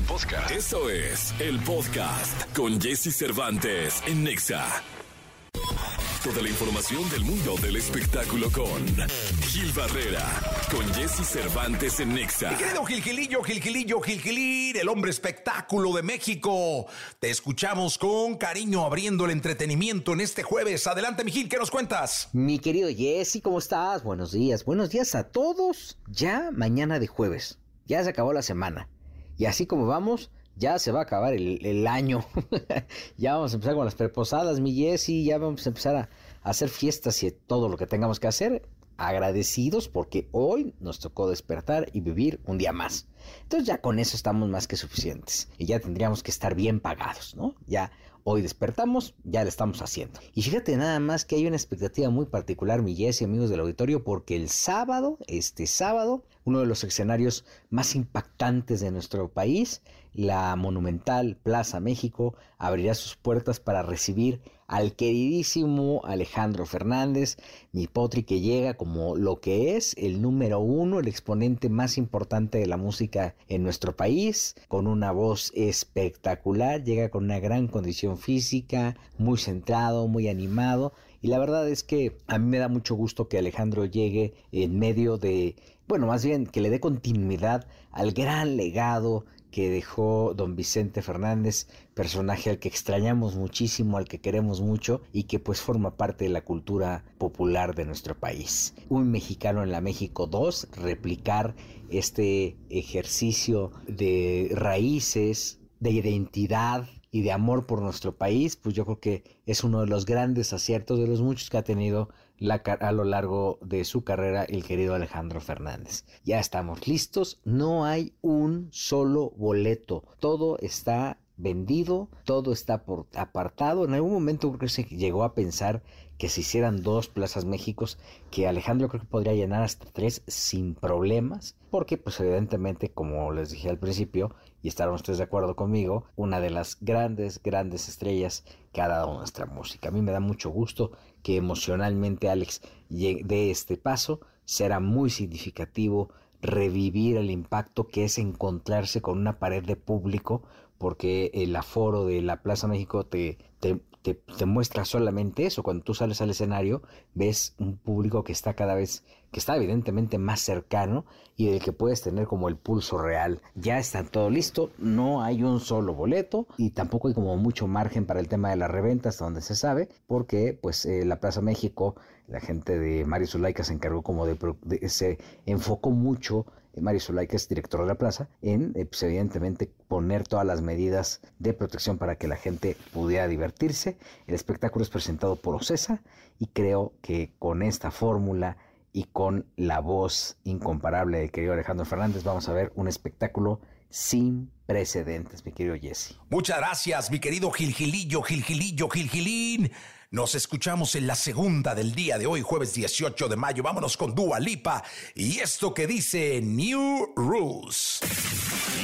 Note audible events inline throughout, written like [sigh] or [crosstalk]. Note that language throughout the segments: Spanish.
podcast. Eso es el podcast con Jesse Cervantes en Nexa. Toda la información del mundo del espectáculo con Gil Barrera, con Jesse Cervantes en Nexa. Mi querido Gilgilillo, Gilgilillo, Gilgilín, el hombre espectáculo de México. Te escuchamos con cariño abriendo el entretenimiento en este jueves. Adelante, mi Gil, ¿qué nos cuentas? Mi querido Jesse, ¿cómo estás? Buenos días, buenos días a todos. Ya mañana de jueves, ya se acabó la semana. Y así como vamos, ya se va a acabar el, año. [laughs] ya vamos a empezar con las preposadas, mi Jessy. Ya vamos a empezar a, a, hacer fiestas y todo lo que tengamos que hacer. Agradecidos porque hoy nos tocó despertar y vivir un día más. Entonces ya con eso estamos más que suficientes. Y ya tendríamos que estar bien pagados, ¿no? Ya Hoy despertamos, ya lo estamos haciendo. Y fíjate nada más que hay una expectativa muy particular, mi y amigos del auditorio, porque el sábado, este sábado, uno de los escenarios más impactantes de nuestro país, la monumental Plaza México, abrirá sus puertas para recibir al queridísimo Alejandro Fernández, mi potri que llega como lo que es el número uno, el exponente más importante de la música en nuestro país, con una voz espectacular, llega con una gran condición física, muy centrado, muy animado. Y la verdad es que a mí me da mucho gusto que Alejandro llegue en medio de, bueno, más bien que le dé continuidad al gran legado que dejó don Vicente Fernández, personaje al que extrañamos muchísimo, al que queremos mucho y que pues forma parte de la cultura popular de nuestro país. Un mexicano en la México 2, replicar este ejercicio de raíces, de identidad, y de amor por nuestro país, pues yo creo que es uno de los grandes aciertos de los muchos que ha tenido a lo largo de su carrera el querido Alejandro Fernández. Ya estamos listos, no hay un solo boleto, todo está vendido, todo está por apartado. En algún momento creo que se llegó a pensar que se hicieran dos Plazas Méxicos, que Alejandro creo que podría llenar hasta tres sin problemas, porque pues evidentemente, como les dije al principio, y estarán ustedes de acuerdo conmigo, una de las grandes, grandes estrellas que ha dado nuestra música. A mí me da mucho gusto que emocionalmente Alex dé este paso, será muy significativo revivir el impacto que es encontrarse con una pared de público, porque el aforo de la Plaza México te, te, te, muestra solamente eso. Cuando tú sales al escenario, ves un público que está cada vez, que está evidentemente más cercano y del que puedes tener como el pulso real. Ya está todo listo, no hay un solo boleto y tampoco hay como mucho margen para el tema de la reventa hasta donde se sabe, porque pues eh, la Plaza México, la gente de Mario Zulaika se encargó como de, se enfocó mucho Mario Zulay, que es director de la plaza, en, eh, pues, evidentemente, poner todas las medidas de protección para que la gente pudiera divertirse. El espectáculo es presentado por Ocesa y creo que con esta fórmula y con la voz incomparable de querido Alejandro Fernández vamos a ver un espectáculo sin precedentes, mi querido Jesse. Muchas gracias, mi querido Gilgilillo, Gilgilillo, Gilgilín. Nos escuchamos en la segunda del día de hoy, jueves 18 de mayo. Vámonos con Dua Lipa y esto que dice New Rules.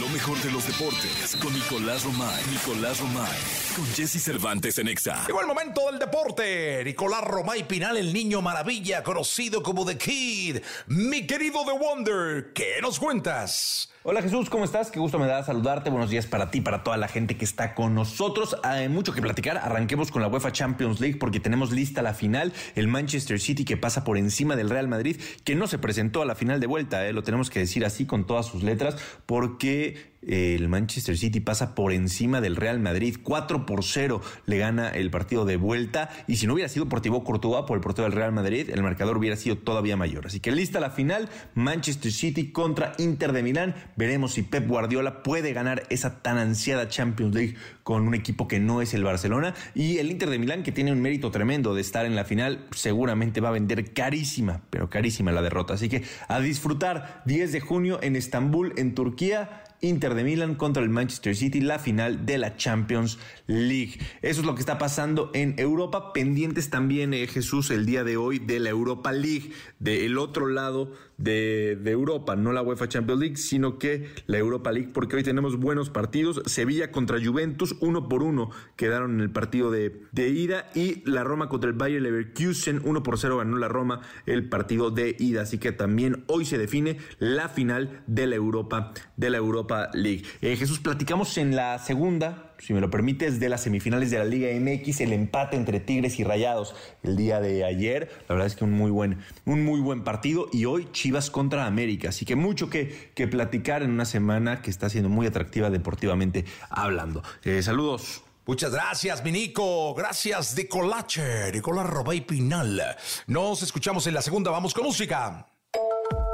Lo mejor de los deportes con Nicolás Romay. Nicolás Romay. Con Jesse Cervantes en Exa. Llegó el momento del deporte. Nicolás Romay Pinal, el niño maravilla, conocido como The Kid. Mi querido The Wonder, ¿qué nos cuentas? Hola Jesús, ¿cómo estás? Qué gusto me da saludarte. Buenos días para ti, para toda la gente que está con nosotros. Hay mucho que platicar. Arranquemos con la UEFA Champions League porque tenemos lista la final. El Manchester City que pasa por encima del Real Madrid, que no se presentó a la final de vuelta. ¿eh? Lo tenemos que decir así con todas sus letras porque el Manchester City pasa por encima del Real Madrid. 4 por 0 le gana el partido de vuelta. Y si no hubiera sido por Thibaut Courtois, por el portero del Real Madrid, el marcador hubiera sido todavía mayor. Así que lista la final. Manchester City contra Inter de Milán. Veremos si Pep Guardiola puede ganar esa tan ansiada Champions League con un equipo que no es el Barcelona. Y el Inter de Milán, que tiene un mérito tremendo de estar en la final, seguramente va a vender carísima, pero carísima la derrota. Así que a disfrutar 10 de junio en Estambul, en Turquía. Inter de Milán contra el Manchester City, la final de la Champions League. Eso es lo que está pasando en Europa. Pendientes también, eh, Jesús, el día de hoy de la Europa League. Del otro lado de, Europa, no la UEFA Champions League, sino que la Europa League, porque hoy tenemos buenos partidos. Sevilla contra Juventus, uno por uno quedaron en el partido de, de ida y la Roma contra el Bayer Leverkusen, uno por cero ganó la Roma el partido de ida. Así que también hoy se define la final de la Europa, de la Europa League. Eh, Jesús, platicamos en la segunda si me lo permites, de las semifinales de la Liga MX, el empate entre Tigres y Rayados el día de ayer. La verdad es que un muy buen, un muy buen partido. Y hoy Chivas contra América. Así que mucho que, que platicar en una semana que está siendo muy atractiva deportivamente hablando. Eh, saludos. Muchas gracias, Minico. Gracias, de Colache, Nicolás Robay Pinal. Nos escuchamos en la segunda. Vamos con música.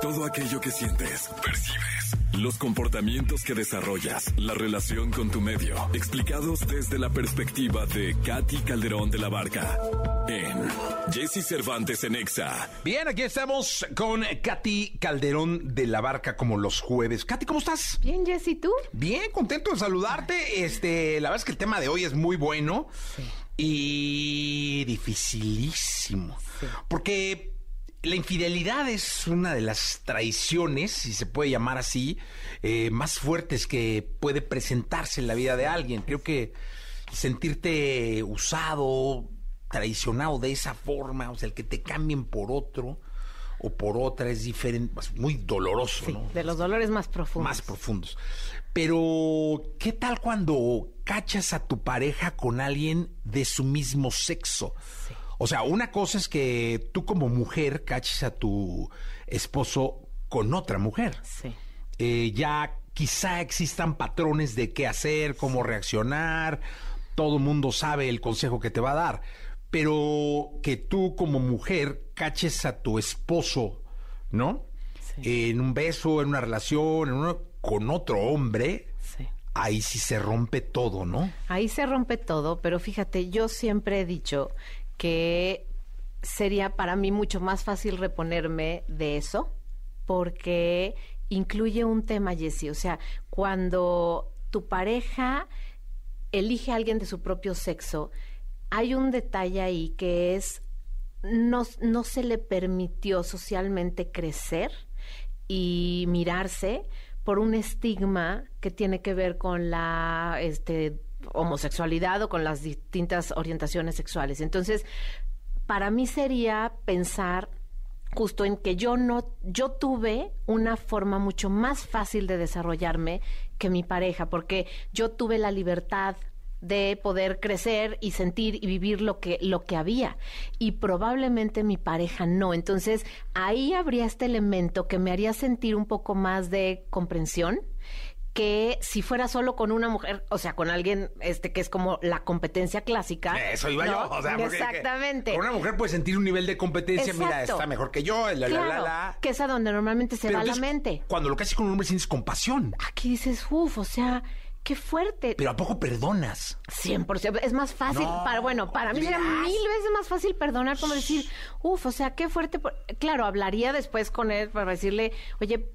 Todo aquello que sientes, percibes, los comportamientos que desarrollas, la relación con tu medio, explicados desde la perspectiva de Katy Calderón de la Barca en Jesse Cervantes en Exa. Bien, aquí estamos con Katy Calderón de la Barca como los jueves. Katy, ¿cómo estás? Bien, Jesse, ¿tú? Bien, contento de saludarte. Este, la verdad es que el tema de hoy es muy bueno y dificilísimo. Porque la infidelidad es una de las traiciones, si se puede llamar así, eh, más fuertes que puede presentarse en la vida de alguien. Creo que sentirte usado, traicionado de esa forma, o sea, el que te cambien por otro o por otra es diferente, es muy doloroso, sí, ¿no? De los dolores más profundos. Más profundos. Pero, ¿qué tal cuando cachas a tu pareja con alguien de su mismo sexo? O sea, una cosa es que tú como mujer caches a tu esposo con otra mujer. Sí. Eh, ya quizá existan patrones de qué hacer, cómo reaccionar. Todo el mundo sabe el consejo que te va a dar. Pero que tú como mujer caches a tu esposo, ¿no? Sí. En un beso, en una relación, en uno, con otro hombre. Sí. Ahí sí se rompe todo, ¿no? Ahí se rompe todo, pero fíjate, yo siempre he dicho que sería para mí mucho más fácil reponerme de eso, porque incluye un tema, Jessie. O sea, cuando tu pareja elige a alguien de su propio sexo, hay un detalle ahí que es, no, no se le permitió socialmente crecer y mirarse por un estigma que tiene que ver con la este, homosexualidad o con las distintas orientaciones sexuales. Entonces, para mí sería pensar justo en que yo no, yo tuve una forma mucho más fácil de desarrollarme que mi pareja, porque yo tuve la libertad de poder crecer y sentir y vivir lo que lo que había y probablemente mi pareja no entonces ahí habría este elemento que me haría sentir un poco más de comprensión que si fuera solo con una mujer, o sea, con alguien este que es como la competencia clásica. Eso iba ¿no? yo. O sea, Exactamente. Con una mujer puede sentir un nivel de competencia. Exacto. Mira, está mejor que yo. La, la, claro, la, la. que es a donde normalmente se Pero va la mente. Cuando lo cases con un hombre sientes compasión. Aquí dices, uff, o sea, qué fuerte. Pero ¿a poco perdonas? 100%. Es más fácil. No, para, bueno, para mí sería olvidas. mil veces más fácil perdonar, como decir, uff, o sea, qué fuerte. por-". Claro, hablaría después con él para decirle, oye,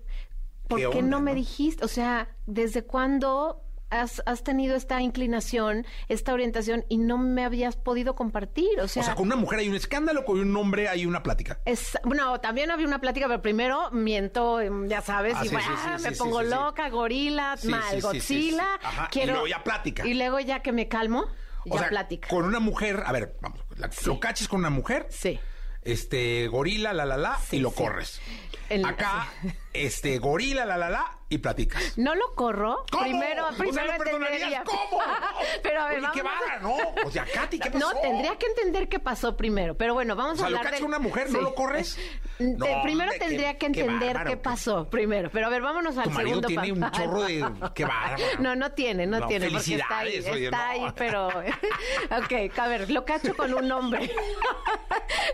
¿por ¿Qué onda, no me no? dijiste? O sea, ¿desde cuándo has, has tenido esta inclinación, esta orientación y no me habías podido compartir? O sea, O sea, con una mujer hay un escándalo, con un hombre hay una plática. es, bueno, también había una plática, pero primero miento, em, ya sabes, Ah, y sí, bueno, sí, sí, ah, me pongo loca, gorila, mal. Godzilla. Ajá, y Quiero, luego ya plática. Y luego ya que me calmo, O ya sea, plática. con una mujer, a ver, vamos, la- lo caches con una mujer, Sí. este, gorila, la, la, la, y lo corres. El- Acá, este, gorila, la, la, la, y platicas. No lo corro. ¿Cómo? Primero, O sea, primero ¿lo entendería. ¿Cómo? [laughs] Pero a ver, Oye, vamos qué vara, ¿no? O sea, Katy, ¿qué [laughs] pasó? No, tendría que entender qué pasó primero. Pero bueno, vamos O sea, a lo hablar cachas de... con una mujer, ¿no Sí. lo corres? [laughs] No, primero hombre, tendría que entender qué qué- pasó primero. Pero a ver, vámonos al Tu marido segundo tiene un chorro de... ¡Qué bárbaro! No, no tiene, no, No, tiene, porque está ahí, oye, está no. ahí, pero... ok, a ver, lo cacho con un hombre.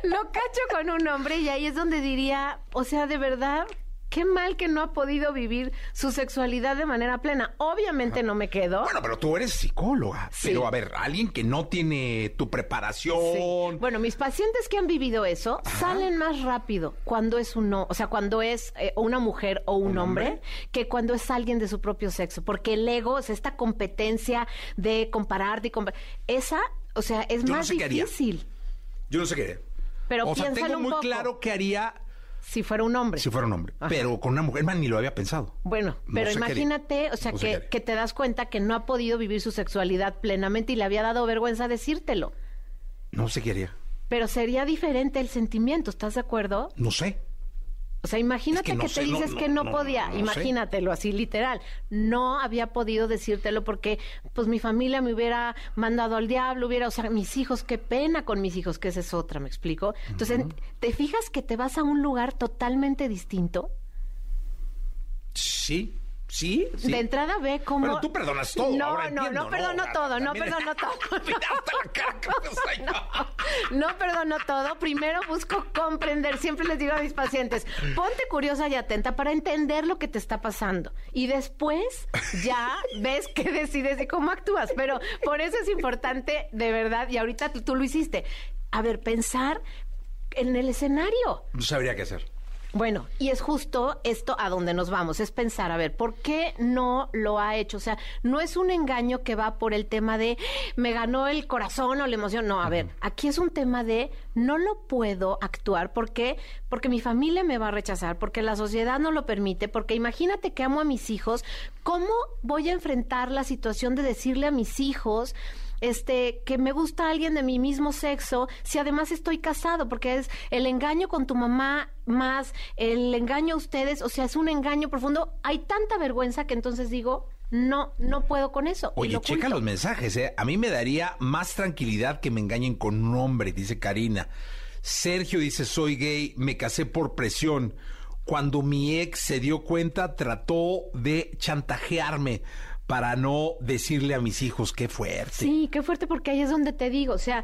lo cacho con un hombre y ahí es donde diría, o sea, de verdad, qué mal que no ha podido vivir su sexualidad de manera plena. Obviamente no me quedo. Bueno, pero tú eres psicóloga. Sí. Pero a ver, alguien que no tiene tu preparación. Sí. Bueno, mis pacientes que han vivido eso salen más rápido cuando es uno, o sea, cuando es eh, una mujer o un, ¿Un hombre, hombre? que cuando es alguien de su propio sexo, porque el ego, o sea, esta competencia de compararte y compa- esa, o sea, es Yo no más sé qué haría. difícil. Yo no sé qué. Pero o sea, tengo un muy poco. claro que haría si fuera un hombre. Si fuera un hombre. Ajá. Pero con una mujer, man, ni lo había pensado. Bueno, No pero haría. imagínate, o sea, No que, que te das cuenta que no ha podido vivir su sexualidad plenamente y le había dado vergüenza decírtelo. No sé qué haría. Pero sería diferente el sentimiento, ¿estás de acuerdo? No sé. O sea, imagínate Es que no te sé, dices no, que no, podía, imagínatelo así literal. No había podido decírtelo porque pues mi familia me hubiera mandado al diablo, hubiera, o sea, mis hijos, qué pena con mis hijos, que esa es otra, ¿me explico? Entonces, ¿te fijas que te vas a un lugar totalmente distinto? Sí, sí, sí. De entrada ve cómo... Pero tú perdonas todo, No, ahora no, entiendo, no perdono ¿no? todo, no perdono [laughs] todo. La cara yo. [laughs] No perdono todo. Primero busco comprender. Siempre les digo a mis pacientes, ponte curiosa y atenta para entender lo que te está pasando. Y después ya ves qué decides y cómo actúas. Pero por eso es importante, de verdad, y ahorita tú, tú lo hiciste. A ver, pensar en el escenario. No sabría qué hacer. Bueno, y es justo esto a donde nos vamos, es pensar, a ver, ¿por qué no lo ha hecho? O sea, no es un engaño que va por el tema de me ganó el corazón o la emoción, no, a ver, aquí es un tema de no lo puedo actuar, ¿por qué? Porque mi familia me va a rechazar, porque la sociedad no lo permite, porque imagínate que amo a mis hijos, ¿cómo voy a enfrentar la situación de decirle a mis hijos este, que me gusta alguien de mi mismo sexo, si además estoy casado, porque es el engaño con tu mamá más el engaño a ustedes, o sea, es un engaño profundo. Hay tanta vergüenza que entonces digo, no, no puedo con eso. Oye, lo checa los mensajes, ¿eh? A mí me daría más tranquilidad que me engañen con un hombre, dice Karina. Sergio dice, soy gay, me casé por presión. Cuando mi ex se dio cuenta, trató de chantajearme para no decirle a mis hijos qué fuerte. Sí, qué fuerte porque ahí es donde te digo, o sea,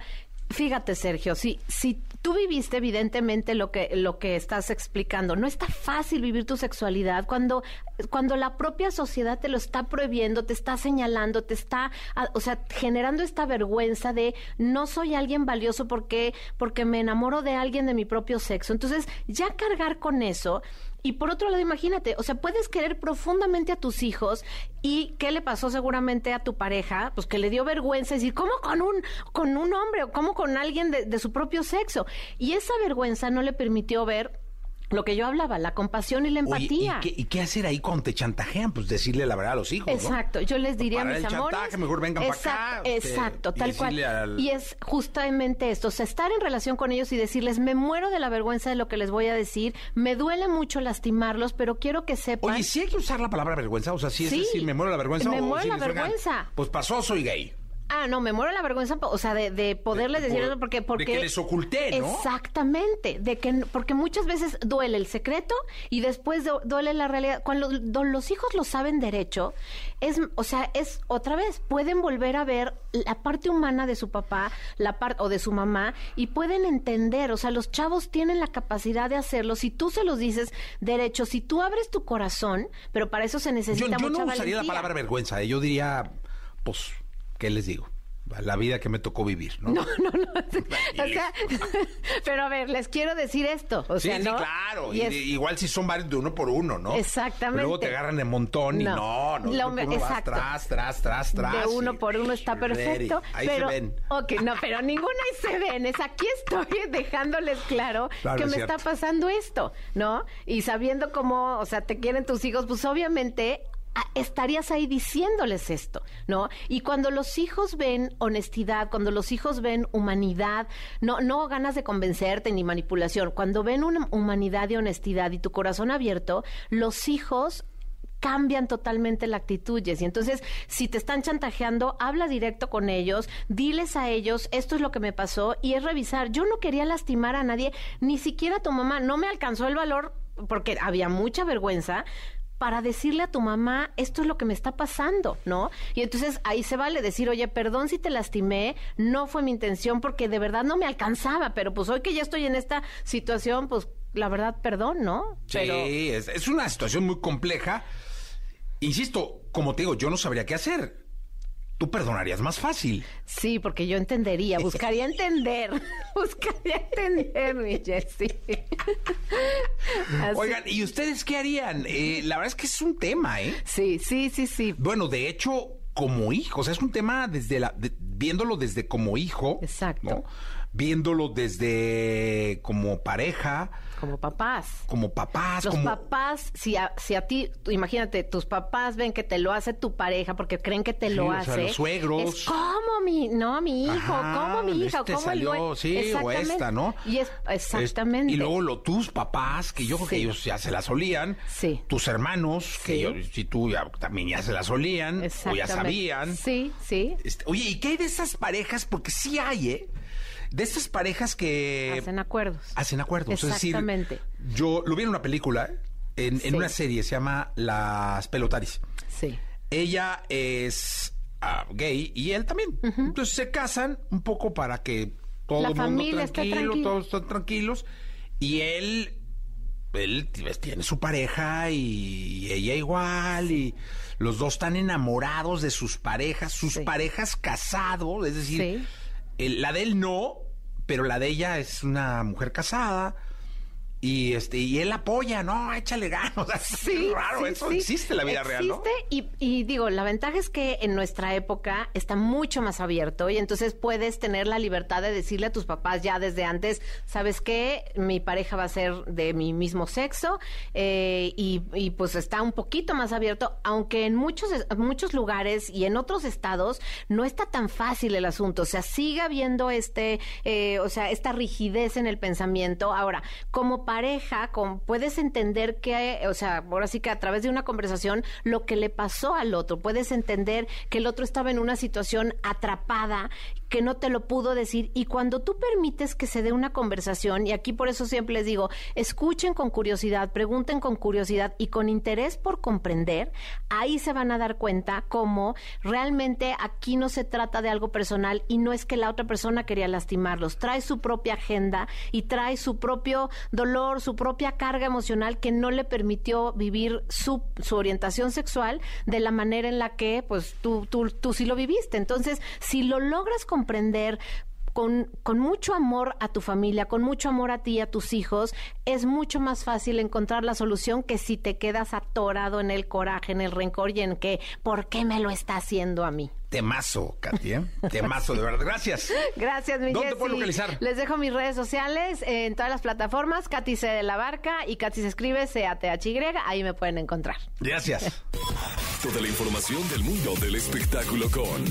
fíjate Sergio, si si tú viviste evidentemente lo que lo que estás explicando, no está fácil vivir tu sexualidad cuando cuando la propia sociedad te lo está prohibiendo, te está señalando, te está, ah, o sea, generando esta vergüenza de no soy alguien valioso porque porque me enamoro de alguien de mi propio sexo. Entonces, ya cargar con eso y por otro lado, imagínate, o sea, puedes querer profundamente a tus hijos y qué le pasó seguramente a tu pareja, pues que le dio vergüenza decir, ¿cómo con un, con un hombre o cómo con alguien de, de su propio sexo? Y esa vergüenza no le permitió ver lo que yo hablaba, la compasión y la Oye, ¿y empatía. qué, y qué hacer ahí cuando te chantajean? Pues decirle la verdad a los hijos, ¿no? Exacto, yo les diría a mis el amores. chantaje, mejor vengan pa' acá, Exacto, este, tal cual. al- Y es justamente esto, o sea, estar en relación con ellos y decirles, me muero de la vergüenza de lo que les voy a decir, me duele mucho lastimarlos, pero quiero que sepan. Oye, ¿sí hay que usar la palabra vergüenza? O sea, ¿sí es Sí. decir, me muero de la vergüenza? Me o muero si la vergüenza. Pues pasó, soy gay. Ah, no, me muero de la vergüenza, o sea, de, de poderles De- decir eso porque, de porque... que les oculté, ¿no? Exactamente, de que, porque muchas veces duele el secreto y después du- duele la realidad. Cuando do- los hijos lo saben derecho, es, o sea, es otra vez, pueden volver a ver la parte humana de su papá, la parte o de su mamá y pueden entender, o sea, los chavos tienen la capacidad de hacerlo si tú se los dices derecho, si tú abres tu corazón, pero para eso se Yo, necesita yo mucha no usaría la palabra vergüenza. ¿eh? Yo diría, pues, ¿qué les digo? La vida que me tocó vivir, ¿no? No, no, no. [laughs] O sea, [laughs] pero a ver, les quiero decir esto. O sí, sea, sí, ¿no? claro. Y es- igual si son varios de uno por uno, ¿no? Exactamente. Luego te agarran de montón y No. no, no. Lo me- vas exacto. tras, tras, tras, tras. de uno y- por uno está perfecto. Ahí pero, se ven. Ok, no, pero ninguno ahí se ven. Es aquí estoy [laughs] dejándoles claro, Claro, que es me cierto. está pasando esto, ¿no? Y sabiendo cómo, o sea, te quieren tus hijos, pues obviamente estarías ahí diciéndoles esto, ¿no? Y cuando los hijos ven honestidad, cuando los hijos ven humanidad, no, no ganas de convencerte ni manipulación, cuando ven una humanidad y honestidad y tu corazón abierto, los hijos cambian totalmente la actitud, Jessy. Entonces, si te están chantajeando, habla directo con ellos, diles a ellos, esto es lo que me pasó, y es revisar. Yo no quería lastimar a nadie, ni siquiera a tu mamá. No me alcanzó el valor, porque había mucha vergüenza, para decirle a tu mamá, esto es lo que me está pasando, ¿no? Y entonces ahí se vale decir, oye, perdón si te lastimé, no fue mi intención porque de verdad no me alcanzaba, pero pues hoy que ya estoy en esta situación, pues la verdad, perdón, ¿no? Sí, Pero es, es una situación muy compleja. Insisto, como te digo, yo no sabría qué hacer. Tú perdonarías más fácil. Sí, porque yo entendería, buscaría entender, [laughs] buscaría entender, mi Jessie. Así- Oigan, ¿y ustedes qué harían? Eh, la verdad es que es un tema, ¿eh? Sí, sí, sí, sí. Bueno, de hecho, como hijo, o sea, es un tema desde la, de- viéndolo desde como hijo. Exacto. ¿no? viéndolo desde como pareja, Como papás. como papás, Los como papás, si a, si a ti, tú imagínate, tus papás ven que te lo hace tu pareja porque creen que te Sí, lo o sea, hace. los suegros. Es como mi, no, mi hijo, como mi hija, este como salió, el buen- sí, o esta, ¿no? Y es, exactamente. Y luego lo, tus papás, que yo creo que ellos ya se las olían. Sí. Tus hermanos, que yo, si tú ya, también ya se las olían, o ya sabían. Sí, sí. Este, oye, ¿y qué hay de esas parejas? Porque sí hay, ¿eh? De estas parejas que Hacen acuerdos. hacen acuerdos. Exactamente. Es decir, yo lo vi en una película, en, una serie, se llama Las Pelotaris. Sí. Ella es ah, gay y él también. Entonces se casan un poco para que todo La el mundo familia esté tranquilo, tranquila. todos están tranquilos. Y él, él pues, tiene su pareja y ella igual y los dos están enamorados de sus parejas, sus Sí. parejas casados, es decir, Sí. El- la de él no, pero la de ella es una mujer casada. Y este y él apoya, no, échale ganas. [laughs] O sea, Sí, es raro, sí, eso sí. existe en la vida real, ¿no? Existe y, y digo, la ventaja es que en nuestra época está mucho más abierto y entonces puedes tener la libertad de decirle a tus papás ya desde antes, ¿sabes qué? Mi pareja va a ser de mi mismo sexo eh, y, y, pues está un poquito más abierto, aunque en muchos, muchos lugares y en otros estados no está tan fácil el asunto, o sea, sigue habiendo este, eh, o sea, esta rigidez en el pensamiento. Ahora, como pareja, con, puedes entender que, o sea, ahora sí que a través de una conversación, lo que le pasó al otro, puedes entender que el otro estaba en una situación atrapada, que no te lo pudo decir, y cuando tú permites que se dé una conversación, y aquí por eso siempre les digo, escuchen con curiosidad, pregunten con curiosidad y con interés por comprender, ahí se van a dar cuenta cómo realmente aquí no se trata de algo personal y no es que la otra persona quería lastimarlos, trae su propia agenda y trae su propio dolor, su propia carga emocional que no le permitió vivir su, su orientación sexual de la manera en la que pues tú, tú, tú sí lo viviste. Entonces, si lo logras comprender con, con, mucho amor a tu familia, con mucho amor a ti y a tus hijos, es mucho más fácil encontrar la solución que si te quedas atorado en el coraje, en el rencor y en que, ¿por qué me lo está haciendo a mí? Temazo, Katy, ¿eh? Temazo, de verdad. Gracias. Gracias, mi ¿Dónde te Jessy. puedo localizar? Les dejo mis redes sociales en todas las plataformas, Katy C de la Barca y Katy se escribe C-A-T-H-Y, ahí me pueden encontrar. Gracias. Toda la información del mundo del espectáculo con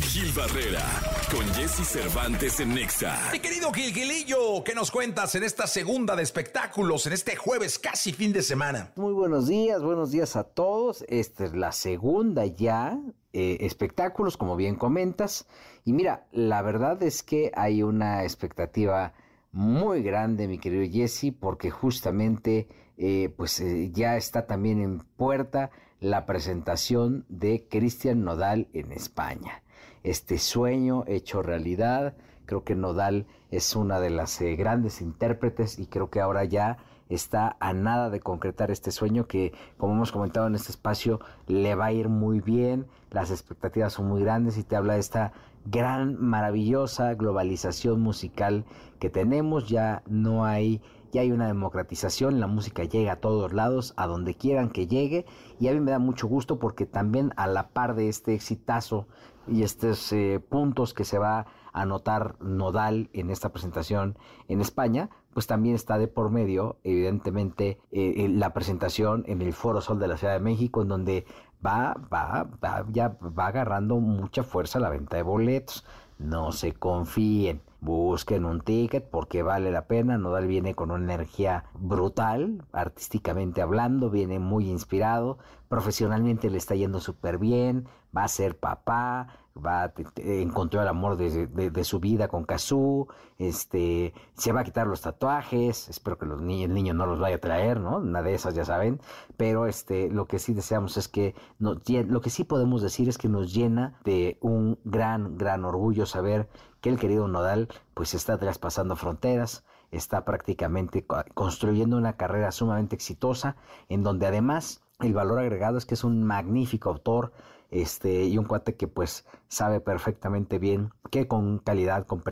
Gil Barrera, con Jesse Cervantes en Nexa. Mi querido Gilgilillo, ¿qué nos cuentas en esta segunda de espectáculos, en este jueves casi fin de semana? Muy buenos días, buenos días a todos. Esta es la segunda ya, eh, espectáculos, como bien comentas. Y mira, la verdad es que hay una expectativa muy grande, mi querido Jesse, porque justamente eh, pues eh, ya está también en puerta la presentación de Cristian Nodal en España. Este sueño hecho realidad, creo que Nodal es una de las grandes intérpretes y creo que ahora ya está a nada de concretar este sueño que, como hemos comentado en este espacio, le va a ir muy bien, las expectativas son muy grandes y te habla de esta gran, maravillosa globalización musical que tenemos, ya no hay, ya hay una democratización, la música llega a todos lados, a donde quieran que llegue, y a mí me da mucho gusto porque también a la par de este exitazo y estos eh, puntos que se va a anotar nodal en esta presentación en España, pues también está de por medio, evidentemente, eh, la presentación en el Foro Sol de la Ciudad de México, en donde va, va, va, ya va agarrando mucha fuerza la venta de boletos. No se confíen, busquen un ticket porque vale la pena. Nodal viene con una energía brutal, artísticamente hablando, viene muy inspirado, profesionalmente le está yendo súper bien, va a ser papá, va a, encontró el amor de, de, su vida con Kazoo, este, se va a quitar los tatuajes, espero que los ni el niño no los vaya a traer, ¿no? Una de esas ya saben, pero este, lo que sí deseamos es que, no, lo que sí podemos decir es que nos llena de un gran, gran orgullo saber que el querido Nodal pues está traspasando fronteras, está prácticamente construyendo una carrera sumamente exitosa, en donde además el valor agregado es que es un magnífico autor, este, y un cuate que pues sabe perfectamente bien que con calidad, con,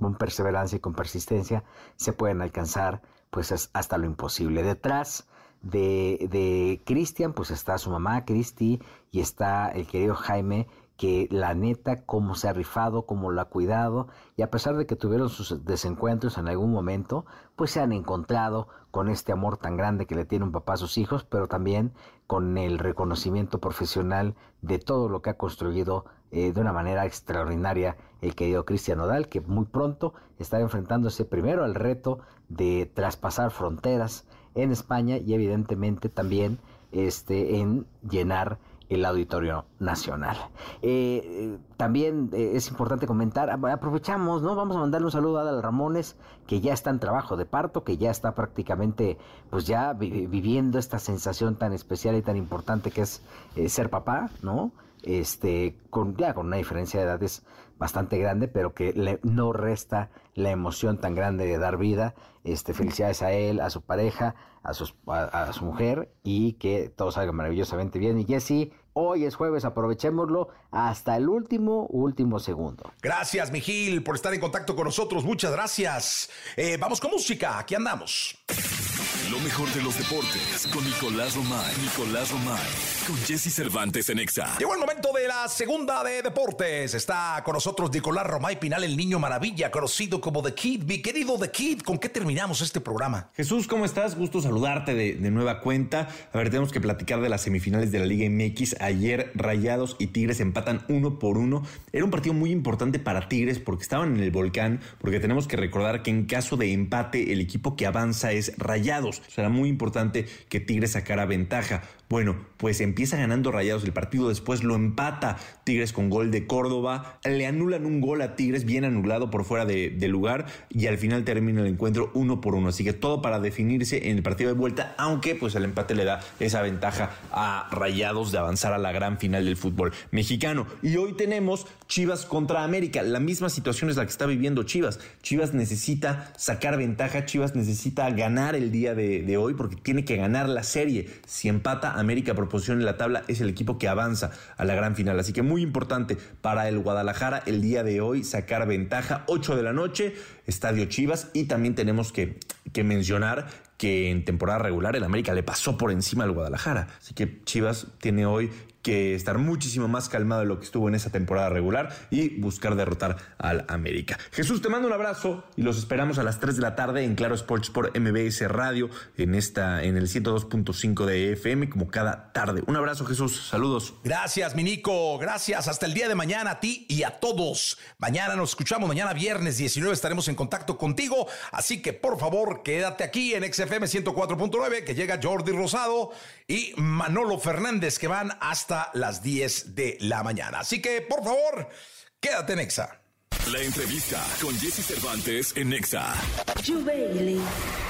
con perseverancia y con persistencia se pueden alcanzar pues hasta lo imposible. Detrás de, de Cristian pues está su mamá Cristi y está el querido Jaime que la neta, cómo se ha rifado, cómo lo ha cuidado, y a pesar de que tuvieron sus desencuentros en algún momento, pues se han encontrado con este amor tan grande que le tiene un papá a sus hijos, pero también con el reconocimiento profesional de todo lo que ha construido eh, de una manera extraordinaria el querido Cristian Nodal, que muy pronto está enfrentándose primero al reto de traspasar fronteras en España y evidentemente también este, en llenar el Auditorio Nacional. Eh, eh, también eh, es importante comentar, aprovechamos, ¿no? Vamos a mandarle un saludo a Adal Ramones, que ya está en trabajo de parto, que ya está prácticamente, pues ya viviendo esta sensación tan especial y tan importante que es ser papá, ¿no? Este, con, ya con una diferencia de edades bastante grande, pero que le, no resta la emoción tan grande de dar vida. Este, felicidades a él, a su pareja, a, a, su mujer y que todo salga maravillosamente bien. Y Jesse, hoy es jueves, aprovechémoslo hasta el último, último segundo. Gracias, Mijil, por estar en contacto con nosotros. Muchas gracias. Eh, vamos con música, aquí andamos. Lo mejor de los deportes con Nicolás Romay. Nicolás Romay. Con Jesse Cervantes en Exa. Llegó el momento de la segunda de deportes. Está con nosotros Nicolás Romay Pinal, el niño maravilla, conocido como The Kid. Mi querido The Kid, ¿con qué terminamos este programa? Jesús, ¿cómo estás? Gusto saludarte de, de nueva cuenta. A ver, tenemos que platicar de las semifinales de la Liga MX. Ayer Rayados y Tigres empatan uno por uno. Era un partido muy importante para Tigres porque estaban en el volcán, porque tenemos que recordar que en caso de empate el equipo que avanza es Rayados. Será muy importante que Tigres sacara ventaja. Bueno, pues empieza ganando Rayados el partido, después lo empata Tigres con gol de Córdoba, le anulan un gol a Tigres bien anulado por fuera de, lugar y al final termina el encuentro uno por uno. Así que todo para definirse en el partido de vuelta, aunque pues el empate le da esa ventaja a Rayados de avanzar a la gran final del fútbol mexicano. Y hoy tenemos Chivas contra América. La misma situación es la que está viviendo Chivas. Chivas necesita sacar ventaja, Chivas necesita ganar el día de, de hoy porque tiene que ganar la serie. Si empata América por posición en la tabla es el equipo que avanza a la gran final. Así que muy importante para el Guadalajara el día de hoy sacar ventaja. 8 de la noche, Estadio Chivas. Y también tenemos que, que mencionar que en temporada regular el América le pasó por encima al Guadalajara. Así que Chivas tiene hoy que estar muchísimo más calmado de lo que estuvo en esa temporada regular y buscar derrotar al América. Jesús, te mando un abrazo y los esperamos a las 3 de la tarde en Claro Sports por MBS Radio en esta en el 102.5 de FM como cada tarde. Un abrazo, Jesús. Saludos. Gracias, Minico. Gracias. Hasta el día de mañana a ti y a todos. Mañana nos escuchamos. Mañana viernes 19 estaremos en contacto contigo. Así que por favor, quédate aquí en XFM 104.9 que llega Jordi Rosado y Manolo Fernández que van hasta las 10 de la mañana. Así que, por favor, quédate en Exa. La entrevista con Jesse Cervantes en Nexa. Bailey,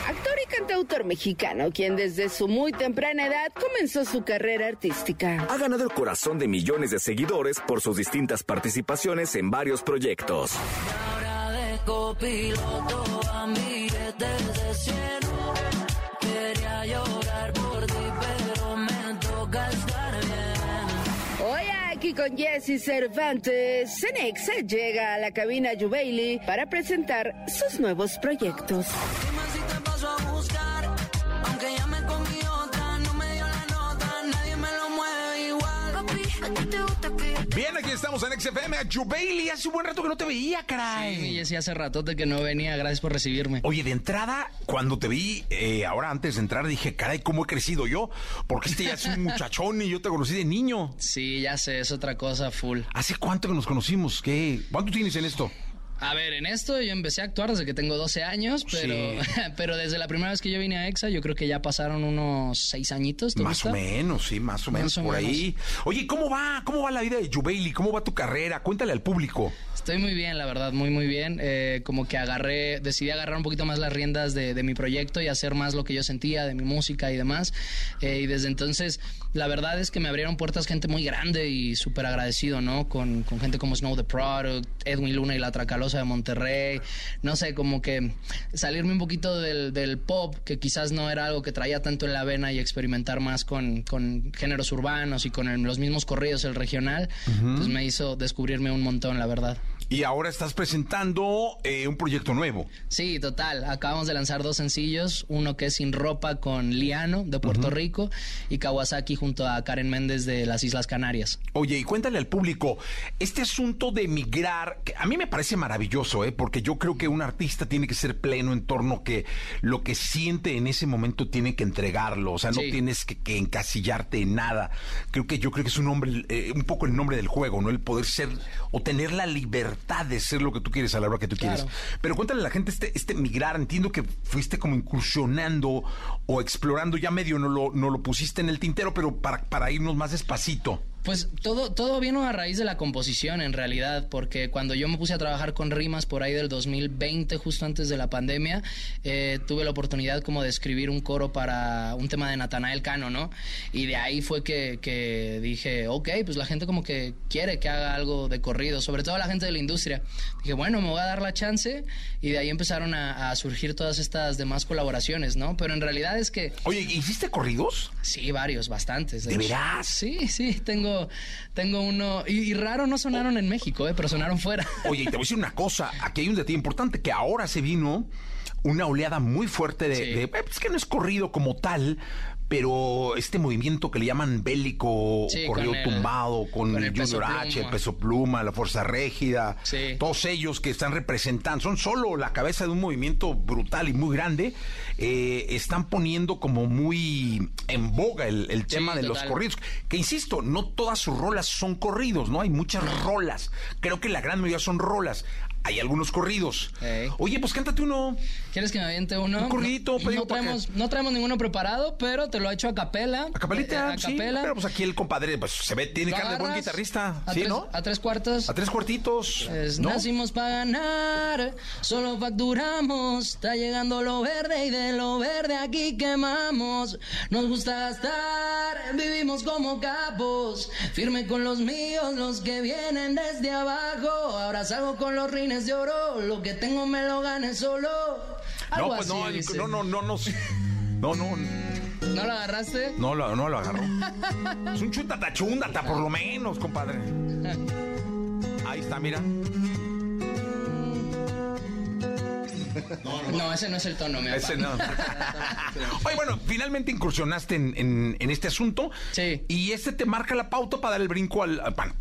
actor y cantautor mexicano, quien desde su muy temprana edad comenzó su carrera artística. Ha ganado el corazón de millones de seguidores por sus distintas participaciones en varios proyectos. Ahora de copiloto a con Jesse Cervantes, Cenexa llega a la cabina Jubaili para presentar sus nuevos proyectos. Bien, aquí estamos en XFM. Bailey, hace un buen rato que no te veía, caray. Sí, sí, hace rato de que no venía. Gracias por recibirme. Oye, de entrada, cuando te vi, eh, ahora antes de entrar, dije, caray, ¿cómo he crecido yo? Porque este ya es un [laughs] muchachón y yo te conocí de niño. Sí, ya sé, es otra cosa full. ¿Hace cuánto que nos conocimos? ¿Qué? ¿Cuánto tienes en esto? A ver, en esto yo empecé a actuar desde que tengo 12 años, pero, [laughs] pero desde la primera vez que yo vine a EXA, yo creo que ya pasaron unos seis añitos. Más o menos, sí, más o menos por ahí. Oye, ¿cómo va? ¿Cómo va la vida de Jubaili? ¿Cómo va tu carrera? Cuéntale al público. Estoy muy bien, la verdad, muy, muy bien. Eh, como que agarré, decidí agarrar un poquito más las riendas de, mi proyecto y hacer más lo que yo sentía, de mi música y demás. Eh, y desde entonces, la verdad es que me abrieron puertas gente muy grande y súper agradecido, ¿no? Con, con, gente como Snow the Product, Edwin Luna y La De Monterrey. No sé, como que salirme un poquito del, del pop, que quizás no era algo que traía tanto en la vena y experimentar más con, con géneros urbanos y con los mismos corridos, el regional, pues me hizo descubrirme un montón, la verdad. Y ahora estás presentando eh, un proyecto nuevo. Sí, total. Acabamos de lanzar dos sencillos, uno que es Sin Ropa con Liano de Puerto Rico y Kawasaki junto a Karen Méndez de las Islas Canarias. Oye, y cuéntale al público, este asunto de emigrar, que a mí me parece maravilloso, ¿eh? porque yo creo que un artista tiene que ser pleno en torno que lo que siente en ese momento tiene que entregarlo, o sea, no Sí. tienes que, que encasillarte en nada. Creo que yo creo que es un nombre, eh, un poco el nombre del juego, ¿no? El poder ser o tener la libertad de ser lo que tú quieres a la hora que tú Claro. quieres. Pero cuéntale a la gente este, este migrar, entiendo que fuiste como incursionando o explorando, ya medio no lo, no lo pusiste en el tintero, pero para, para irnos más despacito. Pues todo, todo vino a raíz de la composición en realidad, porque cuando yo me puse a trabajar con rimas por ahí del 2020, justo antes de la pandemia, eh, tuve la oportunidad como de escribir un coro para un tema de Natanael Cano, ¿no? Y de ahí fue que, que dije, ok, pues la gente como que quiere que haga algo de corrido, sobre todo la gente de la industria. Dije, bueno, me voy a dar la chance y de ahí empezaron a, a surgir todas estas demás colaboraciones, ¿no? Pero en realidad es que... Oye, ¿hiciste corridos? Sí, varios, bastantes. ¿De veras? Sí, sí, tengo, tengo uno. Y, y raro no sonaron en México, eh, pero sonaron fuera. [laughs] Oye, y te voy a decir una cosa, aquí hay un detalle importante, que ahora se vino una oleada muy fuerte de, Sí. de- eh, es que no es corrido como tal, pero este movimiento que le llaman bélico, Sí, corrido con el- tumbado, con, con el Junior Peso H, Pluma. el Peso Pluma, la Fuerza Régida, Sí. todos ellos que están representando, son solo la cabeza de un movimiento brutal y muy grande, eh, están poniendo como muy en boga el, el tema de los corridos, que insisto, no todas sus rolas son corridos, ¿no? Hay muchas rolas, creo que la gran mayoría son rolas. Hay algunos corridos. Oye, pues cántate uno. ¿Quieres que me aviente uno? Un corridito, no, no ¿para traemos, no traemos ninguno preparado, pero te lo he hecho a capela. A capelita, Eh, a sí. capela. Pero pues aquí el compadre, pues se ve, tiene cara de buen guitarrista. ¿Sí, tres, no? A tres cuartos. A tres cuartitos. Pues ¿no? Nacimos para ganar, solo facturamos. Está llegando lo verde y de lo verde aquí quemamos. Nos gusta gastar, vivimos como capos. Firme con los míos, los que vienen desde abajo. Ahora salgo con los rines de oro, lo que tengo me lo gané solo. Algo No, pues no, así dice. no, no, no, no. No, no, ¿No lo agarraste? no, lo- no lo agarró. Es un chutata chúndata, por lo menos, compadre. Ahí está, mira. No, ese no es el tono, mi Ese no. Oye, bueno, finalmente incursionaste en, en- en este asunto. Sí. Y este te marca la pauta para dar el brinco al. al- ah,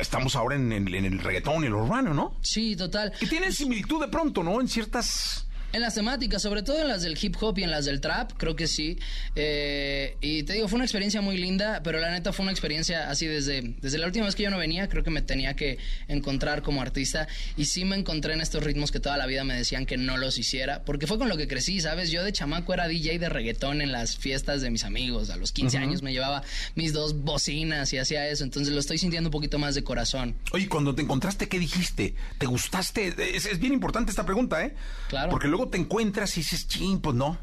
estamos ahora en, el- en el reggaetón y el urbano, ¿no? Sí, total. Que tienen similitud de pronto, ¿no? En ciertas. En las temáticas, sobre todo en las del hip hop y en las del trap, creo que sí. Eh, y te digo, fue una experiencia muy linda, pero la neta fue una experiencia así desde, desde la última vez que yo no venía, creo que me tenía que encontrar como artista. Y sí me encontré en estos ritmos que toda la vida me decían que no los hiciera, porque fue con lo que crecí, ¿sabes? Yo de chamaco era DJ de reggaetón en las fiestas de mis amigos. A los 15 años me llevaba mis dos bocinas y hacía eso, entonces lo estoy sintiendo un poquito más de corazón. Oye, cuando te encontraste, ¿qué dijiste? ¿Te gustaste? Es, es bien importante esta pregunta, ¿eh? Claro. Porque luego te encuentras y dices, ching, pues no.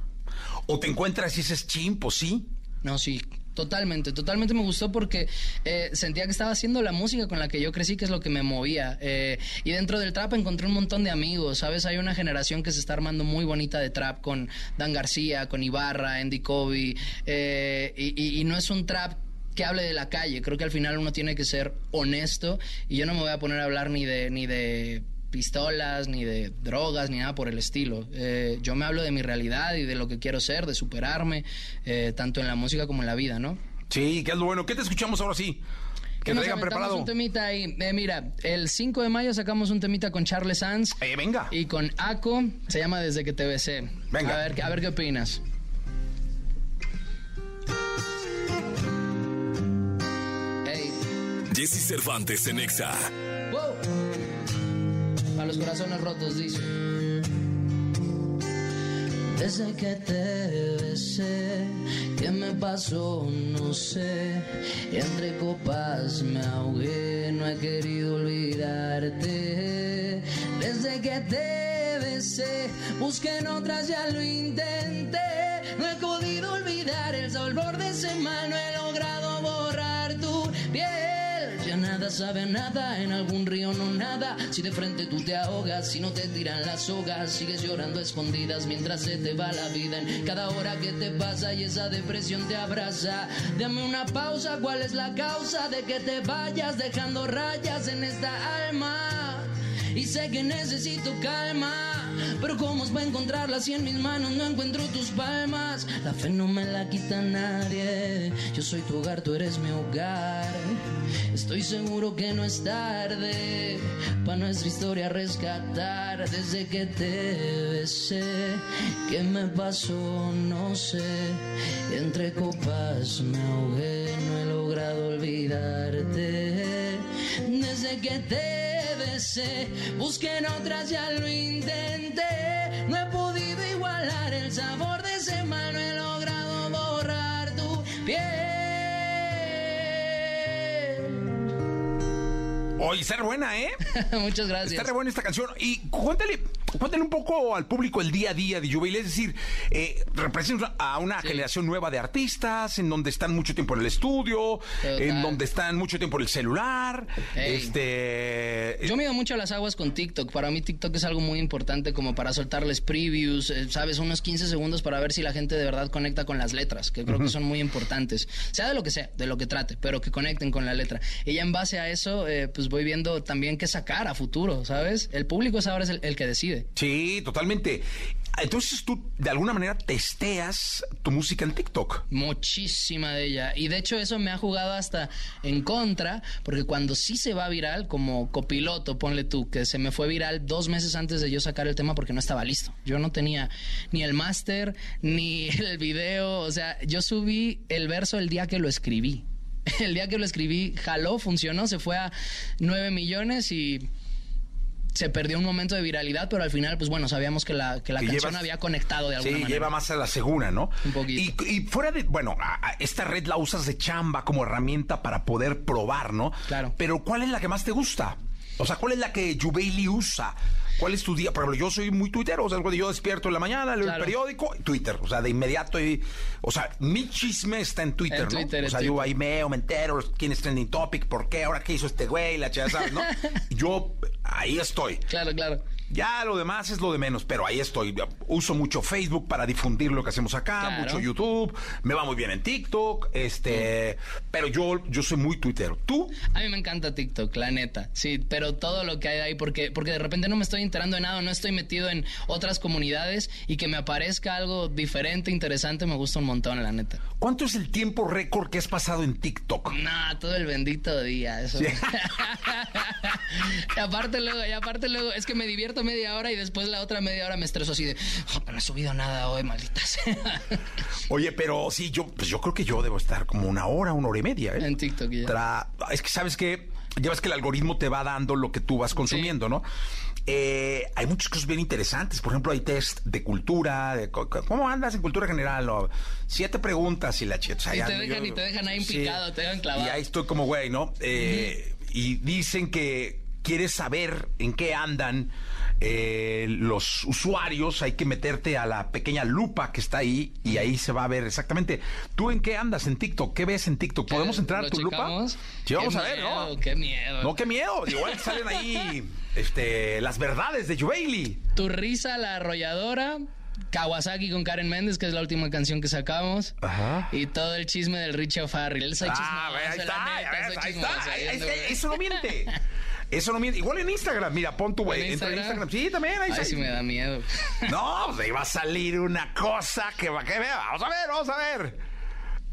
O te encuentras y dices, ching, pues sí. No, sí, totalmente, totalmente me gustó porque eh, sentía que estaba haciendo la música con la que yo crecí, que es lo que me movía. Eh, y dentro del trap encontré un montón de amigos, ¿sabes? Hay una generación que se está armando muy bonita de trap con Dan García, con Ibarra, Andy Kobe, eh, y, y- y no es un trap que hable de la calle. Creo que al final uno tiene que ser honesto y yo no me voy a poner a hablar ni de ni de pistolas, ni de drogas, ni nada por el estilo. Eh, yo me hablo de mi realidad y de lo que quiero ser, de superarme, eh, tanto en la música como en la vida, ¿no? Sí, que es lo bueno. ¿Qué te escuchamos ahora sí? Que nos aventamos preparado. un temita ahí. Eh, mira, el 5 de mayo sacamos un temita con Charles Sanz Eh, venga. y con Aco, se llama Desde que te besé. Venga. A ver, a ver qué opinas. Hey. Jesse Cervantes en Exa. Wow. Los corazones rotos, dice. Desde que te besé, ¿qué me pasó? No sé. Entre copas me ahogué, no he querido olvidarte. Desde que te besé, busqué en otras, ya lo intenté. No he podido olvidar el sabor de ese mal, no he logrado borrar tu piel. Nada sabe nada, en algún río no nada. Si de frente tú te ahogas, si no te tiran las sogas, sigues llorando escondidas mientras se te va la vida. En cada hora que te pasa y esa depresión te abraza. Dame una pausa, ¿cuál es la causa de que te vayas dejando rayas en esta alma? y sé que necesito calma. Pero ¿cómo es para encontrarla si en mis manos no encuentro tus palmas? La fe no me la quita nadie. Yo soy tu hogar, tú eres mi hogar. Estoy seguro que no es tarde para nuestra historia rescatar. Desde que te besé, ¿qué me pasó? No sé. Entre copas me ahogué, no he logrado olvidarte. Desde que te besé, busqué en otras, ya lo intenté. No he podido igualar el sabor de ese mal, no he logrado borrar tu piel. Oye, está buena, ¿eh? [laughs] Muchas gracias. Está re buena esta canción. Y cuéntale, cuéntale un poco al público el día a día de Jubilee. Es decir, eh, representa a una generación nueva de artistas, en donde están mucho tiempo en el estudio, Total. en donde están mucho tiempo en el celular. Este. Yo mido mucho las aguas con TikTok. Para mí TikTok es algo muy importante como para soltarles previews, eh, sabes, unos 15 segundos para ver si la gente de verdad conecta con las letras, que creo que son muy importantes. Sea de lo que sea, de lo que trate, pero que conecten con la letra. Y ya en base a eso, eh, pues voy viendo también qué sacar a futuro, ¿sabes? El público es ahora es el, el que decide. Sí, totalmente. Entonces tú, de alguna manera, testeas tu música en TikTok. Muchísima de ella. Y de hecho eso me ha jugado hasta en contra, porque cuando sí se va viral, como copiloto, ponle tú, que se me fue viral dos meses antes de yo sacar el tema porque no estaba listo. Yo no tenía ni el máster, ni [laughs] el video. O sea, yo subí el verso el día que lo escribí. [laughs] El día que lo escribí, jaló, funcionó, se fue a 9 millones y se perdió un momento de viralidad, pero al final, pues bueno, sabíamos que la, que la Que canción llevas- había conectado de alguna Sí, manera. lleva más a la segura, ¿no? Un poquito. Y, y fuera de, bueno, a- a esta red la usas de chamba como herramienta para poder probar, ¿no? Claro. Pero ¿cuál es la que más te gusta? O sea, ¿cuál es la que Jubaili usa? ¿Cuál es tu día? Por ejemplo, yo soy muy tuitero, o sea, cuando yo despierto en la mañana, leo Claro. el periódico, Twitter, o sea, de inmediato, y, o sea, mi chisme está en Twitter, En ¿no? Twitter, o sea, yo ahí meo, me entero, quién es trending topic, por qué, ahora qué hizo este güey, la chingada, ¿sabes, no? [laughs] yo ahí estoy. Claro, claro. Ya lo demás es lo de menos, pero ahí estoy. Uso mucho Facebook para difundir lo que hacemos acá, Claro. mucho YouTube, me va muy bien en TikTok, este, pero yo, yo soy muy tuitero. ¿Tú? A mí me encanta TikTok, la neta. Sí, pero todo lo que hay ahí, porque, porque de repente no me estoy enterando de nada, no estoy metido en otras comunidades y que me aparezca algo diferente, interesante, me gusta un montón, la neta. ¿Cuánto es el tiempo récord que has pasado en TikTok? No, todo el bendito día, eso. Sí. [laughs] [laughs] y aparte luego, y aparte luego, es que me divierto media hora y después la otra media hora me estreso así de, "Oh, no he subido nada hoy, maldita sea. [laughs] Oye, pero sí, yo, pues yo creo que yo debo estar como una hora, una hora y media. ¿eh? En TikTok ya. Tra- es que sabes que ya ves que el algoritmo te va dando lo que tú vas consumiendo, ¿no? Eh, hay muchas cosas bien interesantes. Por ejemplo, hay test de cultura, de ¿cómo andas en cultura general? O siete preguntas y la cheta. Y te dejan- y te dejan ahí picado, te dejan clavado. Y ahí estoy como güey, ¿no? Eh, Y dicen que quieres saber en qué andan eh, los usuarios, hay que meterte a la pequeña lupa que está ahí y ahí se va a ver exactamente. ¿Tú en qué andas en TikTok? ¿Qué ves en TikTok? ¿Podemos entrar a ¿Lo tu lupa? checamos? Sí, vamos Qué a ver, ¿no? miedo, Qué miedo. No, qué miedo. Igual salen ahí [laughs] este, las verdades de Jubaili. Tu risa, la arrolladora. Kawasaki con Karen Méndez, que es la última canción que sacamos. Ajá. Y todo el chisme del Richie O'Farrill. Él soy Ah, ahí está, ahí está. Eso no miente. [laughs] Eso no miente. Igual en Instagram, mira, pon tu güey. ¿En Entra en Instagram? Instagram. Sí, también. Ahí Ay, sí me da miedo. No, pues ahí va a salir una cosa que va que vea. Vamos a ver, vamos a ver.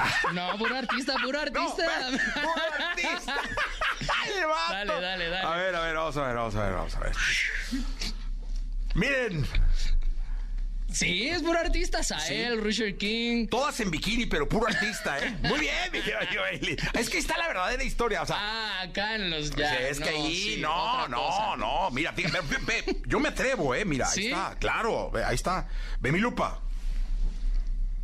[laughs] No, puro artista, puro artista. ve, puro artista. [laughs] El vato. Dale, dale, dale. A ver, a ver, vamos a ver, vamos a ver, vamos a ver. Miren, Sí, es puro artista. Sael, Richard King. todas en bikini, pero puro artista, ¿eh? Muy bien, mi querido. Es que ahí está la verdadera historia, o sea. Ah, acá en los pues ya. es que ahí, sí, no, no, cosa. no. Mira, fíjate, yo me atrevo, ¿eh? Mira, ¿Sí? ahí está, claro, ahí está. Ve mi lupa.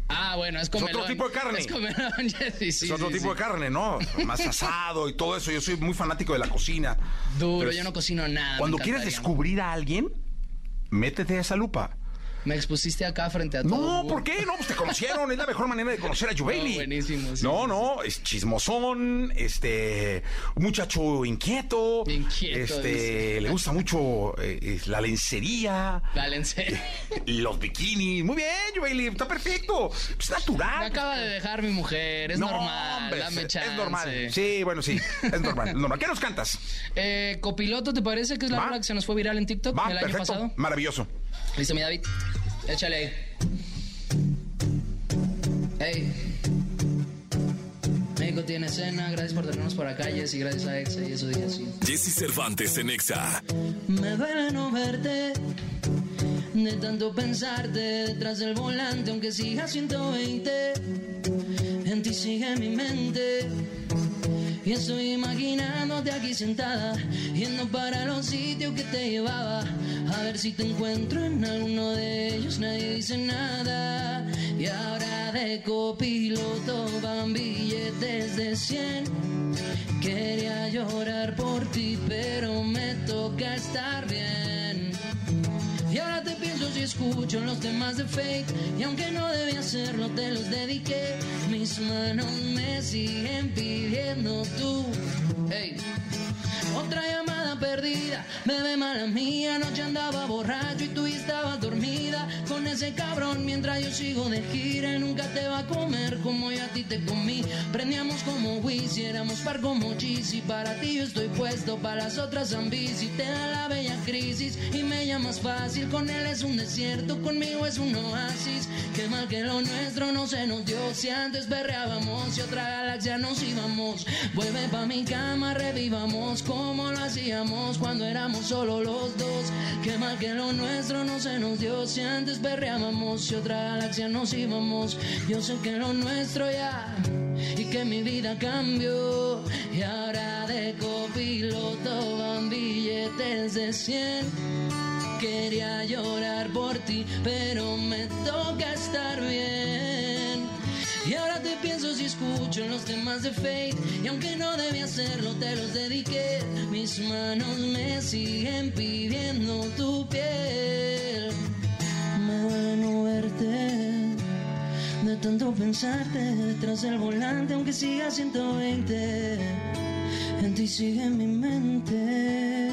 Ah, bueno, es otro comelón. tipo de carne. Es sí, es otro sí, tipo sí. de carne, ¿no? [laughs] Más asado y todo eso. Yo soy muy fanático de la cocina. Duro, yo no cocino nada. Cuando quieres descubrir a alguien, métete a esa lupa. Me expusiste acá frente a todo. No, ¿por qué? No, pues te conocieron. es la mejor manera de conocer a Jubaili. No, buenísimo, sí, no, sí, no, es chismosón, este, muchacho inquieto. Inquieto, Este, le gusta mucho eh, la lencería. Dale, en serio. Los bikinis. Muy bien, Jubaili, está perfecto. Es natural. Me acaba de dejar mi mujer, es No, normal, hombre, dame chance. Es normal. Sí, bueno, sí. Es normal. normal. ¿Qué nos cantas? [laughs] Eh, Copiloto, ¿te parece que es la Va. rola que se nos fue viral en TikTok Va, el año perfecto. pasado? Maravilloso. Listo, mi David. Échale ahí. Hey. México tiene escena, gracias por tenernos por acá, y gracias a Exa, y eso dije así. Jesse Cervantes en Exa. Me duele no verte, de tanto pensarte detrás del volante, aunque siga 120, en ti sigue mi mente. Y estoy imaginándote aquí sentada, yendo para los sitios que te llevaba. A ver si te encuentro en alguno de ellos, nadie dice nada. Y ahora de copiloto van billetes de 100. Quería llorar por ti, pero me toca estar bien. Y ahora te pienso si escucho los temas de fake. Y aunque no debía hacerlo te los dediqué. Mis manos me siguen pidiendo tú. Perdida, bebé mala mía, anoche andaba borracho y tú estabas dormida con ese cabrón mientras yo sigo de gira nunca te va a comer como yo a ti te comí. Prendíamos como Wiz éramos par como Cheese y para ti yo estoy puesto, para las otras ambis te da la bella crisis y me llamas fácil, con él es un desierto, conmigo es un oasis. Qué mal que lo nuestro no se nos dio, si antes berreábamos y otra galaxia nos íbamos. Vuelve pa' mi cama, revivamos como lo hacíamos cuando éramos solo los dos. Qué mal que lo nuestro no se nos dio, si antes berreábamos y otra galaxia nos íbamos. Yo sé que lo nuestro ya y que mi vida cambió y ahora de copiloto van billetes de 100 Quería llorar por ti, pero me toca estar bien. Y ahora te pienso si escucho los temas de Fate. Y aunque no debía hacerlo, te los dediqué. Mis manos me siguen pidiendo tu piel. Me duele no verte. De tanto pensarte detrás del volante, aunque siga 120. En ti sigue mi mente.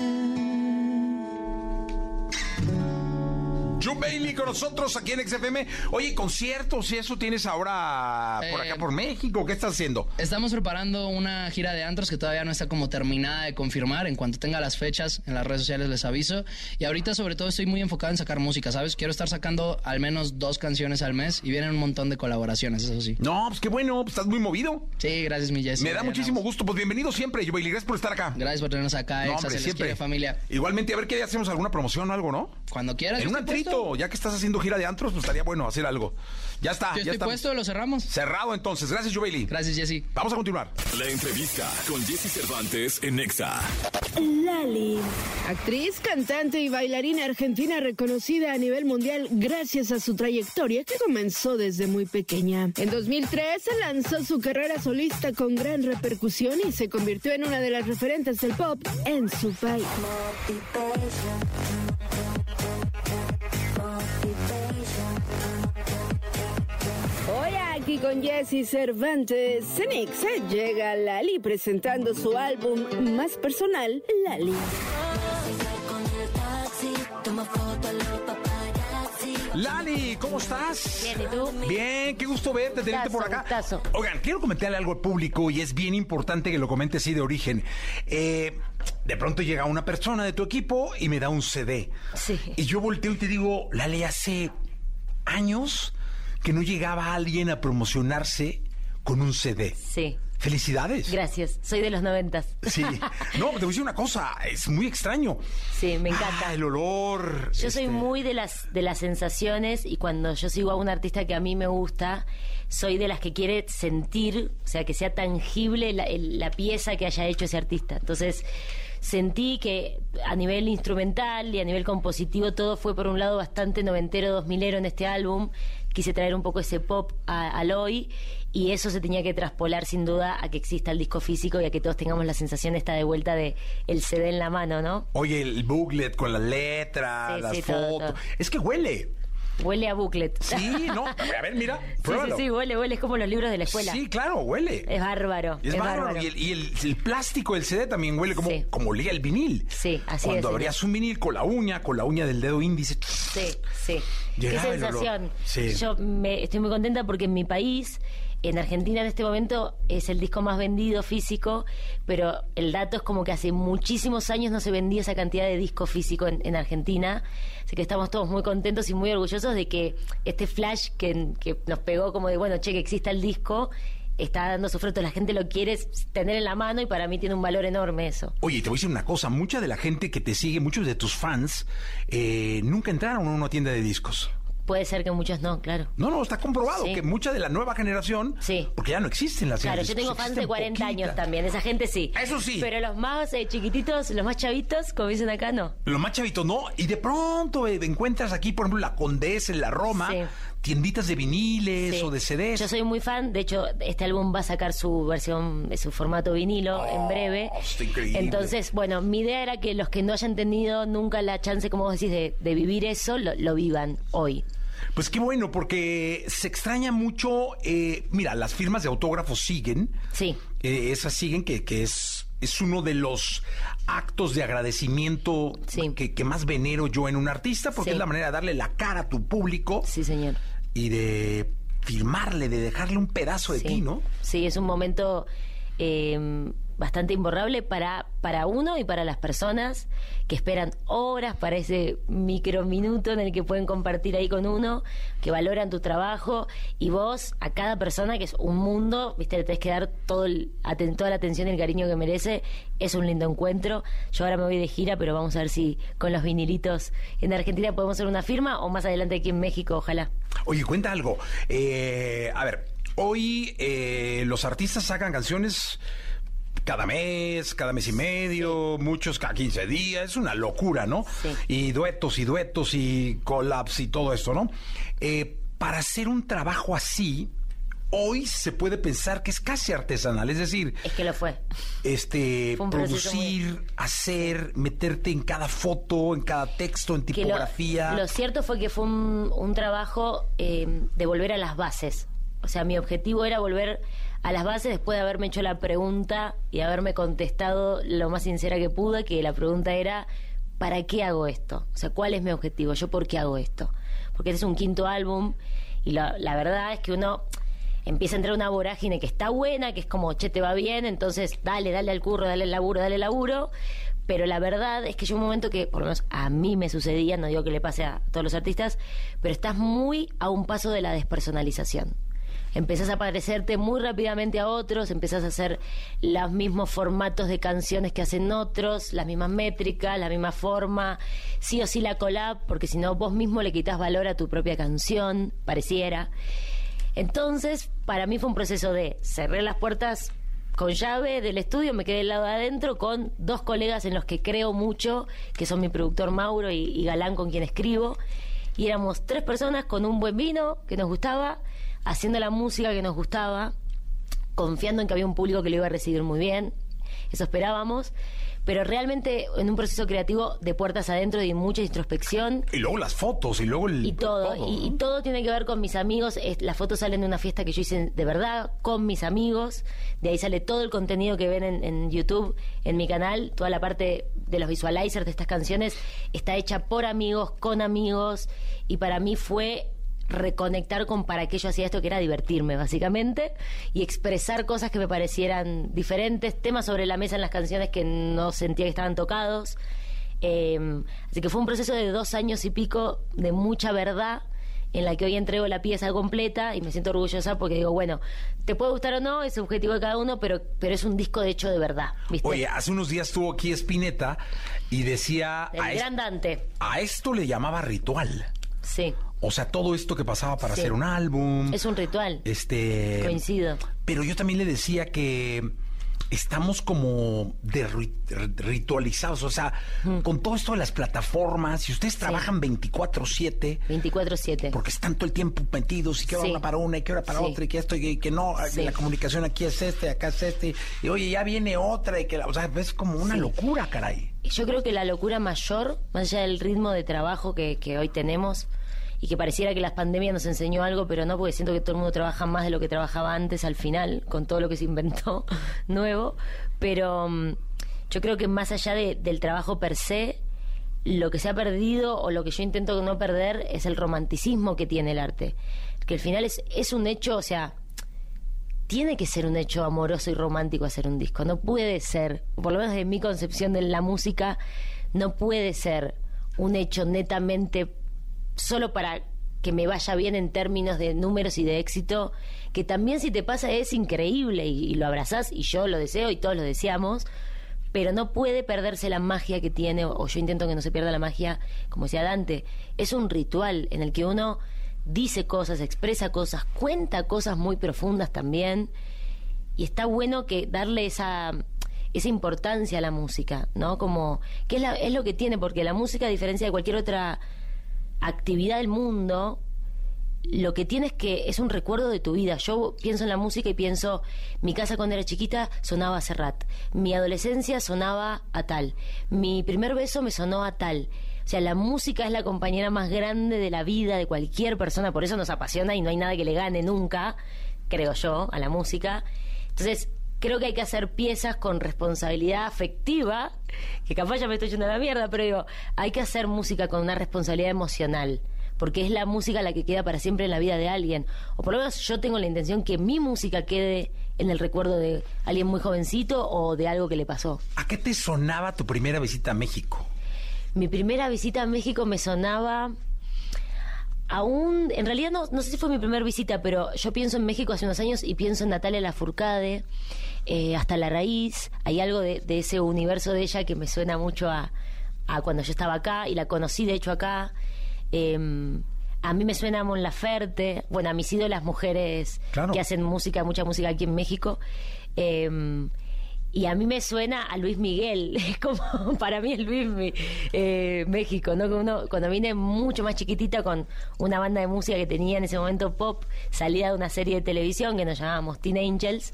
Joe Bailey con nosotros aquí en XFM. Oye, conciertos y eso tienes ahora por Eh, acá por México. ¿Qué estás haciendo? Estamos preparando una gira de antros que todavía no está como terminada de confirmar. En cuanto tenga las fechas en las redes sociales les aviso. Y ahorita sobre todo estoy muy enfocado en sacar música, ¿sabes? Quiero estar sacando al menos dos canciones al mes y vienen un montón de colaboraciones, eso sí. No, pues qué bueno, pues estás muy movido. Sí, gracias mi Jessy. Me da muchísimo gusto. Pues bienvenido siempre, Joe Bailey. Gracias por estar acá. Gracias por tenernos acá, No, Exa, hombre, siempre. quiere, familia. Igualmente, a ver qué día hacemos alguna promoción o algo, ¿no? Cuando quieras. En yo un estoy antrito, puesto. ya que estás haciendo gira de antros, pues estaría bueno hacer algo. Ya está, Yo ya estoy está. puesto, lo cerramos. Cerrado entonces. Gracias, Joe Bailey. Gracias, Jessy. Vamos a continuar. La entrevista con Jesse Cervantes en Exa. Lali. Actriz, cantante y bailarina argentina reconocida a nivel mundial gracias a su trayectoria que comenzó desde muy pequeña. En 2003 lanzó su carrera solista con gran repercusión y se convirtió en una de las referentes del pop en su país. Aquí con Jesse Cervantes, Cenix llega Lali presentando su álbum más personal, Lali. Lali, ¿cómo estás? Bien, ¿y tú? Bien, qué gusto verte, tenerte por acá. Gustazo. Oigan, quiero comentarle algo al público y es bien importante que lo comente así de origen. Eh, de pronto llega una persona de tu equipo y me da un CD. Sí. Y yo volteo y te digo, Lali, hace años que no llegaba alguien a promocionarse con un CD. Sí. Felicidades. Gracias. Soy de los noventas. Sí. [laughs] No, te voy a decir una cosa, es muy extraño. Sí, me encanta. Ah, el olor. Yo soy este, muy de las de las sensaciones y cuando yo sigo a un artista que a mí me gusta, soy de las que quiere sentir, o sea, que sea tangible la, el- la pieza que haya hecho ese artista. Entonces, sentí que a nivel instrumental y a nivel compositivo todo fue por un lado bastante noventero, dos milero en este álbum. Quise traer un poco ese pop a- al hoy y eso se tenía que traspolar sin duda a que exista el disco físico y a que todos tengamos la sensación esta de vuelta de el CD en la mano, ¿no? Oye, el booklet con la letra, Sí, las sí, todo, fotos. todo. Es que huele. Huele a booklet. Sí, no, a ver, mira, [laughs] Sí, sí, pruébalo. sí, huele, huele. Es como los libros de la escuela. Sí, claro, huele. Es bárbaro. Es Es, bárbaro. bárbaro. Y, el, y el- el plástico del CD también huele como, Sí. como olía el vinil. Sí, así Cuando es, abrías un vinil con la uña, con la uña del dedo índice. Sí, sí. Qué Llegaba sensación. Sí. Yo me, estoy muy contenta porque en mi país, en Argentina en este momento, es el disco más vendido físico, pero el dato es como que hace muchísimos años no se vendía esa cantidad de disco físico en, en Argentina. Así que estamos todos muy contentos y muy orgullosos de que este flash que, que nos pegó como de, bueno, che, que exista el disco, está dando su fruto. La gente lo quiere tener en la mano y para mí tiene un valor enorme eso. Oye, te voy a decir una cosa, mucha de la gente que te sigue, muchos de tus fans, eh, nunca entraron a una tienda de discos. Puede ser que muchos no, claro. No, no, está comprobado Sí. que mucha de la nueva generación, Sí. porque ya no existen las Claro, yo tengo discos, fans de existen 40 años también, esa gente sí. Eso sí. Pero los más eh, chiquititos, los más chavitos, como dicen acá, no. Los más chavitos no, y de pronto eh, encuentras aquí, por ejemplo, la Condesa en la Roma, Sí. Tienditas de viniles Sí. o de CDs. Yo soy muy fan, de hecho, este álbum va a sacar su versión, su formato vinilo en breve. Oh, está increíble. Entonces, bueno, mi idea era que los que no hayan tenido nunca la chance, como vos decís, de, de vivir eso, lo, lo vivan hoy. Pues qué bueno, porque se extraña mucho. eh, mira, las firmas de autógrafos siguen. Sí. Eh, esas siguen, que, que es, es uno de los actos de agradecimiento Sí. que, que más venero yo en un artista, porque Sí. es la manera de darle la cara a tu público Sí, señor. Y de firmarle, de dejarle un pedazo de sí. ti, ¿no? Sí, es un momento eh, bastante imborrable para, para uno y para las personas que esperan horas para ese microminuto en el que pueden compartir ahí con uno, que valoran tu trabajo y vos a cada persona, que es un mundo, viste, le tenés que dar todo el, toda la atención y el cariño que merece. Es un lindo encuentro. Yo ahora me voy de gira, pero vamos a ver si con los vinilitos en Argentina podemos hacer una firma o más adelante aquí en México, ojalá. Oye, cuenta algo. Eh, a ver, hoy eh, los artistas sacan canciones cada mes, cada mes y medio, muchos cada 15 días, es una locura, ¿no? Sí. Y duetos y duetos y collabs y todo esto, ¿no? Eh, para hacer un trabajo así, hoy se puede pensar que es casi artesanal, es decir, Es que lo fue. este Fue producir, hacer, meterte en cada foto, en cada texto, en que lo- tipografía. Lo, cierto fue que fue un, un trabajo eh, de volver a las bases. O sea, mi objetivo era volver a las bases después de haberme hecho la pregunta y haberme contestado lo más sincera que pude, que la pregunta era, ¿para qué hago esto? O sea, ¿cuál es mi objetivo? ¿Yo por qué hago esto? Porque este es un quinto álbum y la, la verdad es que uno empieza a entrar en una vorágine que está buena, que es como, che, te va bien, entonces dale, dale al curro, dale al laburo, dale al laburo. Pero la verdad es que yo un momento que, por lo menos a mí me sucedía, no digo que le pase a todos los artistas, pero estás muy a un paso de la despersonalización. Empezás a parecerte muy rápidamente a otros, empezás a hacer los mismos formatos de canciones que hacen otros, las mismas métricas, la misma forma, sí o sí la collab, porque si no vos mismo le quitas valor a tu propia canción, pareciera. Entonces, para mí fue un proceso de cerré las puertas con llave del estudio, me quedé del lado de adentro con dos colegas en los que creo mucho, que son mi productor Mauro y, y Galán con quien escribo. Y éramos tres personas con un buen vino que nos gustaba, haciendo la música que nos gustaba, confiando en que había un público que lo iba a recibir muy bien. Eso esperábamos. Pero realmente en un proceso creativo de puertas adentro y mucha introspección Y luego las fotos, y luego el... y todo, y, y todo tiene que ver con mis amigos. Es- las fotos salen de una fiesta que yo hice de verdad con mis amigos. De ahí sale todo el contenido que ven en, en YouTube, en mi canal. Toda la parte de los visualizers de estas canciones está hecha por amigos, con amigos. Y para mí fue reconectar con para qué yo hacía esto, que era divertirme, básicamente, y expresar cosas que me parecieran diferentes, temas sobre la mesa en las canciones que no sentía que estaban tocados. Eh, así que fue un proceso de dos años y pico de mucha verdad en la que hoy entrego la pieza completa y me siento orgullosa porque digo, bueno, te puede gustar o no, es objetivo de cada uno, pero, pero es un disco de hecho de verdad, ¿viste? Oye, hace unos días estuvo aquí Spinetta y decía... El a, gran Dante, a esto le llamaba ritual. sí, O sea, todo esto que pasaba para Sí. hacer un álbum. es un ritual, Este. coincido. Pero yo también le decía que estamos como de ri- ritualizados, o sea, con todo esto de las plataformas, si ustedes trabajan 24/7, 24-7. porque están todo el tiempo metidos y que hora Sí. una para una y que hora para Sí. otra y que esto y que no, la comunicación aquí es este, acá es este, y oye, ya viene otra y que, la- o sea, es como una locura, caray. Yo creo que la locura mayor, más allá del ritmo de trabajo que, que hoy tenemos y que pareciera que la pandemia nos enseñó algo, pero no, porque siento que todo el mundo trabaja más de lo que trabajaba antes al final, con todo lo que se inventó [laughs] nuevo. Pero mm, yo creo que más allá de- del trabajo per se, lo que se ha perdido o lo que yo intento no perder es el romanticismo que tiene el arte. Que al final es, es un hecho, o sea, tiene que ser un hecho amoroso y romántico hacer un disco. No puede ser, por lo menos de mi concepción de la música, no puede ser un hecho netamente solo para que me vaya bien en términos de números y de éxito, que también si te pasa es increíble y, lo abrazás y yo lo deseo y todos lo deseamos, pero no puede perderse la magia que tiene, o, o yo intento que no se pierda la magia, como decía Dante, es un ritual en el que uno dice cosas, expresa cosas, cuenta cosas muy profundas también, y está bueno que darle esa esa importancia a la música, ¿no? Como que es, la- es lo que tiene, porque la música, a diferencia de cualquier otra actividad del mundo, lo que tiene es que es un recuerdo de tu vida. Yo pienso en la música y pienso, mi casa cuando era chiquita sonaba a Serrat, mi adolescencia sonaba a tal, mi primer beso me sonó a tal. O sea, la música es la compañera más grande de la vida de cualquier persona, por eso nos apasiona y no hay nada que le gane nunca, creo yo, a la música. Entonces, creo que hay que hacer piezas con responsabilidad afectiva, que capaz ya me estoy yendo a la mierda, pero digo, hay que hacer música con una responsabilidad emocional, porque es la música la que queda para siempre en la vida de alguien. O por lo menos yo tengo la intención que mi música quede en el recuerdo de alguien muy jovencito o de algo que le pasó. ¿A qué te sonaba tu primera visita a México? Mi primera visita a México me sonaba aún, en realidad no, no sé si fue mi primera visita, pero yo pienso en México hace unos años y pienso en Natalia Lafourcade, eh, hasta la raíz, hay algo de, de ese universo de ella que me suena mucho a, a cuando yo estaba acá y la conocí de hecho acá. Eh, a mí me suena a Mon Laferte, bueno, a mis ídolas mujeres Claro. que hacen música, mucha música aquí en México. Eh, y a mí me suena a Luis Miguel, [laughs] es como para mí es Luis eh, México, ¿no? Uno, cuando vine mucho más chiquitita con una banda de música que tenía en ese momento pop, salida de una serie de televisión que nos llamábamos Teen Angels,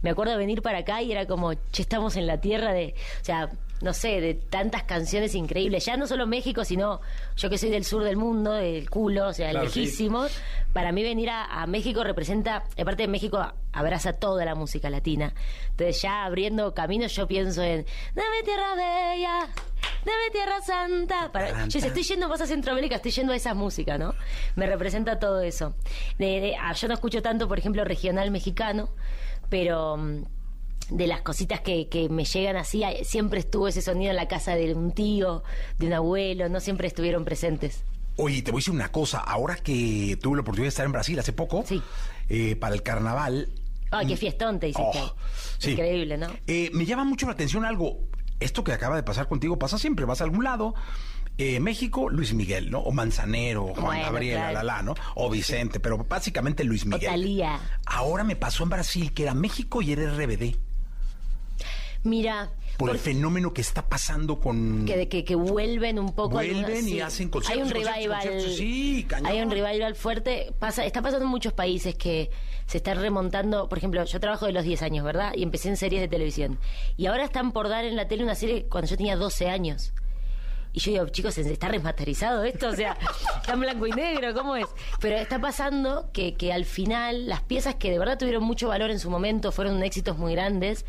me acuerdo de venir para acá y era como, che, estamos en la tierra de, o sea, no sé, de tantas canciones increíbles, ya no solo México, sino yo que soy del sur del mundo, del culo, o sea, Claro, sí. lejísimo, para mí venir a, a México representa, aparte de México, abraza toda la música latina. Entonces ya abriendo caminos yo pienso en Dame tierra bella, dame tierra santa. Para, yo si estoy yendo más a Centroamérica, estoy yendo a esa música, ¿no? Me representa todo eso. De- de- ah, yo no escucho tanto, por ejemplo, regional mexicano, pero... mm, de las cositas que, que me llegan así, siempre estuvo ese sonido en la casa de un tío, de un abuelo, no siempre estuvieron presentes. Oye, te voy a decir una cosa. Ahora que tuve la oportunidad de estar en Brasil hace poco, Sí. eh, para el carnaval, Ay, qué fiestón te hiciste. Oh, sí. Increíble, ¿no? eh, me llama mucho la atención algo. Esto que acaba de pasar contigo pasa siempre. Vas a algún lado. eh, México, Luis Miguel, ¿no? O Manzanero, o Juan Bueno, Gabriel, claro. la, la, la, ¿no? O Vicente, pero básicamente Luis O Miguel. Ahora me pasó en Brasil que era México y era RBD. Mira, Por el fenómeno que está pasando con... que, que, que vuelven un poco. Vuelven algunas- y hacen conciertos, Hay un revival. conciertos, sí, cañón. Hay un revival fuerte. Pasa, está pasando en muchos países que se están remontando. Por ejemplo, yo trabajo de los 10 años, ¿verdad? Y empecé en series de televisión. Y ahora están por dar en la tele una serie cuando yo tenía 12 años. Y yo digo, chicos, ¿está remasterizado esto? O sea, [laughs] está en blanco y negro, ¿cómo es? Pero está pasando que, que al final las piezas que de verdad tuvieron mucho valor en su momento, fueron éxitos muy grandes,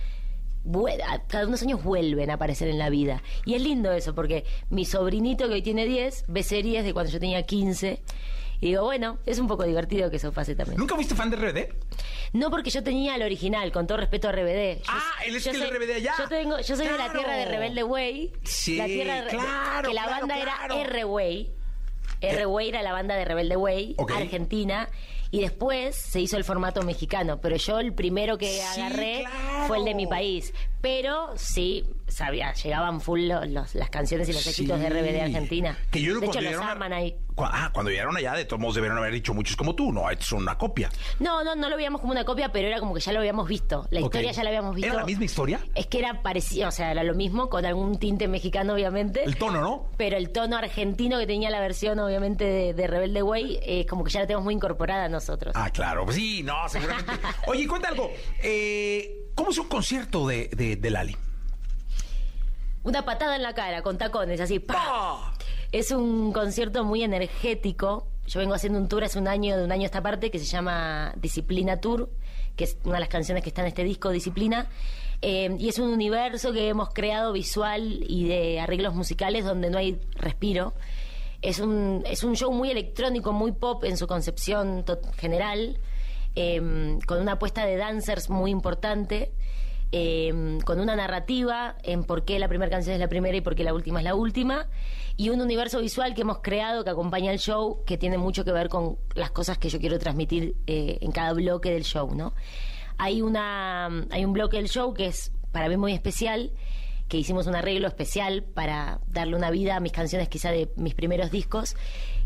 cada unos años vuelven a aparecer en la vida. Y es lindo eso, porque mi sobrinito que hoy tiene 10 ve series de cuando yo tenía 15. Y digo, bueno, es un poco divertido que eso pase también. ¿Nunca fuiste fan de RBD? No porque yo tenía el original, con todo respeto a RBD. Yo- Ah, él es yo que el RBD allá. Yo, tengo, yo soy de la tierra de Rebelde Way. Sí, la tierra de- claro, Que la claro, banda claro. era R-Way. R-Way era la banda de Rebelde Way. Argentina. Y después se hizo el formato mexicano. Pero yo el primero que Sí, agarré claro. fue el de mi país. Pero sí, sabía, llegaban full los- los- las canciones y los éxitos de RBD Argentina. Que yo de hecho, los aman ahí. Cu- Ah, cuando llegaron allá, de todos modos debieron haber dicho muchos como tú, no, es una copia. No, no, no lo veíamos como una copia, pero era como que ya lo habíamos visto. La historia ya la habíamos visto. ¿Era la misma historia? Es que era parecido, o sea, era lo mismo, con algún tinte mexicano, obviamente. El tono, ¿no? Pero el tono argentino que tenía la versión, obviamente, de, de Rebelde Way, es como que ya la tenemos muy incorporada nosotros. Ah, claro, pues sí, no, seguramente. [laughs] Oye, cuenta algo, eh, ¿cómo es un concierto de, de, de Lali? Una patada en la cara, con tacones, así, ¡pa! Es un concierto muy energético, yo vengo haciendo un tour hace un año, de un año a esta parte, que se llama Disciplina Tour, que es una de las canciones que está en este disco, Disciplina. Eh, y es un universo que hemos creado visual y de arreglos musicales donde no hay respiro. Es un, es un show muy electrónico, muy pop en su concepción general, eh, con una apuesta de dancers muy importante. Eh, con una narrativa en por qué la primera canción es la primera y por qué la última es la última, y un universo visual que hemos creado que acompaña el show, que tiene mucho que ver con las cosas que yo quiero transmitir eh, en cada bloque del show, ¿no? Hay, una, hay un bloque del show que es para mí muy especial, que hicimos un arreglo especial para darle una vida a mis canciones quizá de mis primeros discos,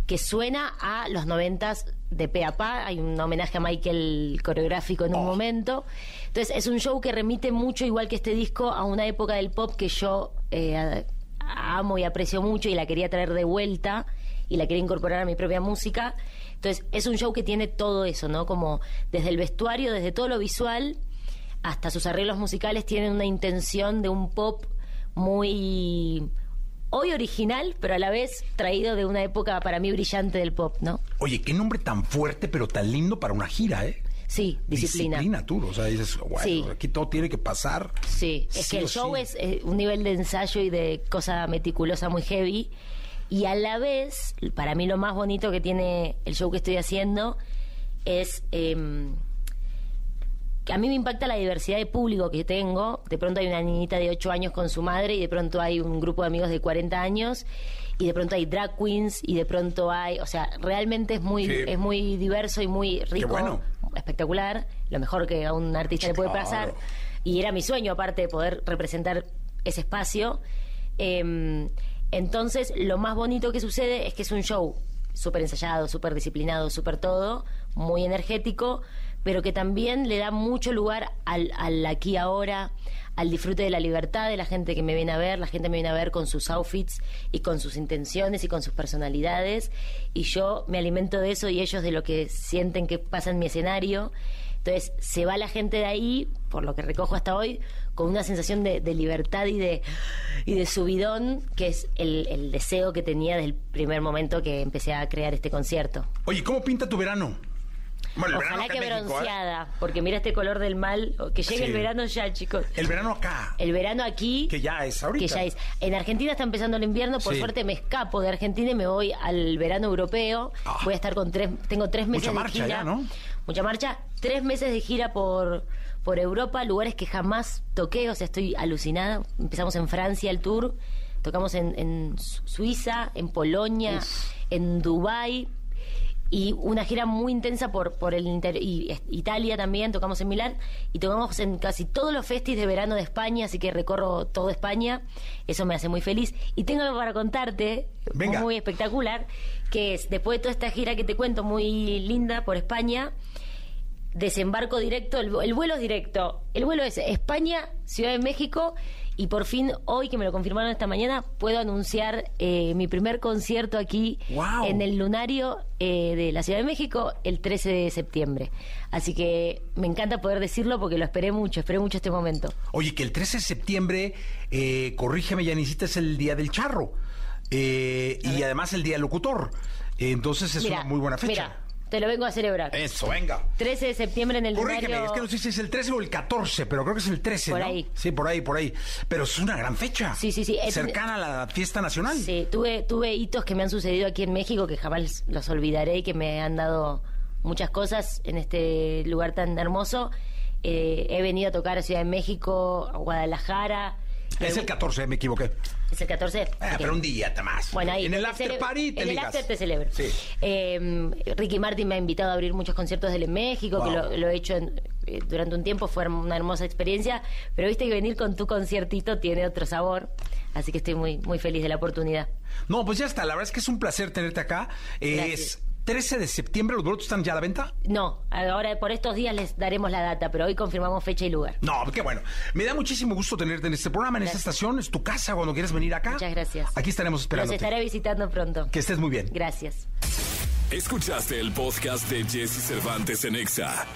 que suena a los noventas de pe a pa. Hay un homenaje a Michael coreográfico en un momento. Entonces es un show que remite mucho, igual que este disco, a una época del pop que yo eh, amo y aprecio mucho y la quería traer de vuelta y la quería incorporar a mi propia música. Entonces es un show que tiene todo eso, ¿no? Como desde el vestuario, desde todo lo visual hasta sus arreglos musicales tienen una intención de un pop muy hoy original, pero a la vez traído de una época para mí brillante del pop, ¿no? Oye, qué nombre tan fuerte, pero tan lindo para una gira, ¿eh? Sí, disciplina. Disciplina Tour, o sea, dices, bueno, aquí todo tiene que pasar. Sí, es que el show es eh, un nivel de ensayo y de cosa meticulosa muy heavy. Y a la vez, para mí lo más bonito que tiene el show que estoy haciendo es a mí me impacta la diversidad de público que tengo. De pronto hay una niñita de 8 años con su madre y de pronto hay un grupo de amigos de 40 años y de pronto hay drag queens y de pronto hay, o sea, realmente es muy es muy diverso y muy rico, espectacular, lo mejor que a un artista le puede pasar. Y era mi sueño aparte poder representar ese espacio. Em, entonces, lo más bonito que sucede es que es un show súper ensayado, súper disciplinado, súper todo, muy energético, pero que también le da mucho lugar al, al aquí ahora, al disfrute de la libertad de la gente que me viene a ver, la gente me viene a ver con sus outfits y con sus intenciones y con sus personalidades, y yo me alimento de eso y ellos de lo que sienten que pasa en mi escenario. Entonces se va la gente de ahí, por lo que recojo hasta hoy, con una sensación de, libertad y de, y de subidón, que es el, el deseo que tenía desde el primer momento que empecé a crear este concierto. Oye, ¿cómo pinta tu verano? Ojalá que ¿eh? bronceada, porque mira este color del mal. Que llegue el verano ya, chicos. El verano acá. El verano aquí. Que ya es ahorita. Que ya es. En Argentina está empezando el invierno. Por suerte me escapo de Argentina y me voy al verano europeo. Ah. Voy a estar con tres. Tengo tres meses Mucha marcha Ya, ¿no? Mucha marcha. Tres meses de gira por por Europa, lugares que jamás toqué, o sea, estoy alucinada. Empezamos en Francia el tour, tocamos en, Suiza, en Polonia, en Dubái, y una gira muy intensa por, por el inter y Italia también, tocamos en Milán y tocamos en casi todos los festis de verano de España, así que recorro toda España, eso me hace muy feliz. Y tengo algo para contarte, muy espectacular, que es después de toda esta gira que te cuento, muy linda por España, desembarco directo, el, el vuelo es directo, el vuelo es España, Ciudad de México y por fin, hoy que me lo confirmaron esta mañana, puedo anunciar eh, mi primer concierto aquí en el Lunario eh, de la Ciudad de México el 13 de septiembre. Así que me encanta poder decirlo porque lo esperé mucho, esperé mucho este momento. Oye, que el 13 de septiembre, eh, corrígeme, Yanisita, es el Día del Charro. Eh, y además el Día del Locutor. entonces es una muy buena fecha. Te lo vengo a celebrar. Eso, venga. 13 de septiembre en el Corrígeme, es que no sé si es el 13 o el 14, pero creo que es el 13, Por ahí. Sí, por ahí, por ahí. Pero es una gran fecha. Sí, sí, sí. Cercana a la fiesta nacional. Sí, tuve, tuve hitos que me han sucedido aquí en México que jamás los olvidaré y que me han dado muchas cosas en este lugar tan hermoso. Eh, he venido a tocar a Ciudad de México, a Guadalajara, es el 14, me equivoqué. Es el 14. Ah, pero un día más. Bueno, ahí. En el after party te En el after te celebro. Sí. Eh, Ricky Martin me ha invitado a abrir muchos conciertos de él en México, que lo, he hecho eh, durante un tiempo, fue una hermosa experiencia. Pero viste que venir con tu conciertito tiene otro sabor. Así que estoy muy, muy feliz de la oportunidad. No, pues ya está. La verdad es que es un placer tenerte acá. Es 13 de septiembre, ¿los boletos están ya a la venta? No, ahora por estos días les daremos la data, pero hoy confirmamos fecha y lugar. No, qué bueno. Me da muchísimo gusto tenerte en este programa, en esta estación. Es tu casa cuando quieras venir acá. Muchas gracias. Aquí estaremos esperando. Los estaré visitando pronto. Que estés muy bien. Gracias. Escuchaste el podcast de Jesse Cervantes en Exa.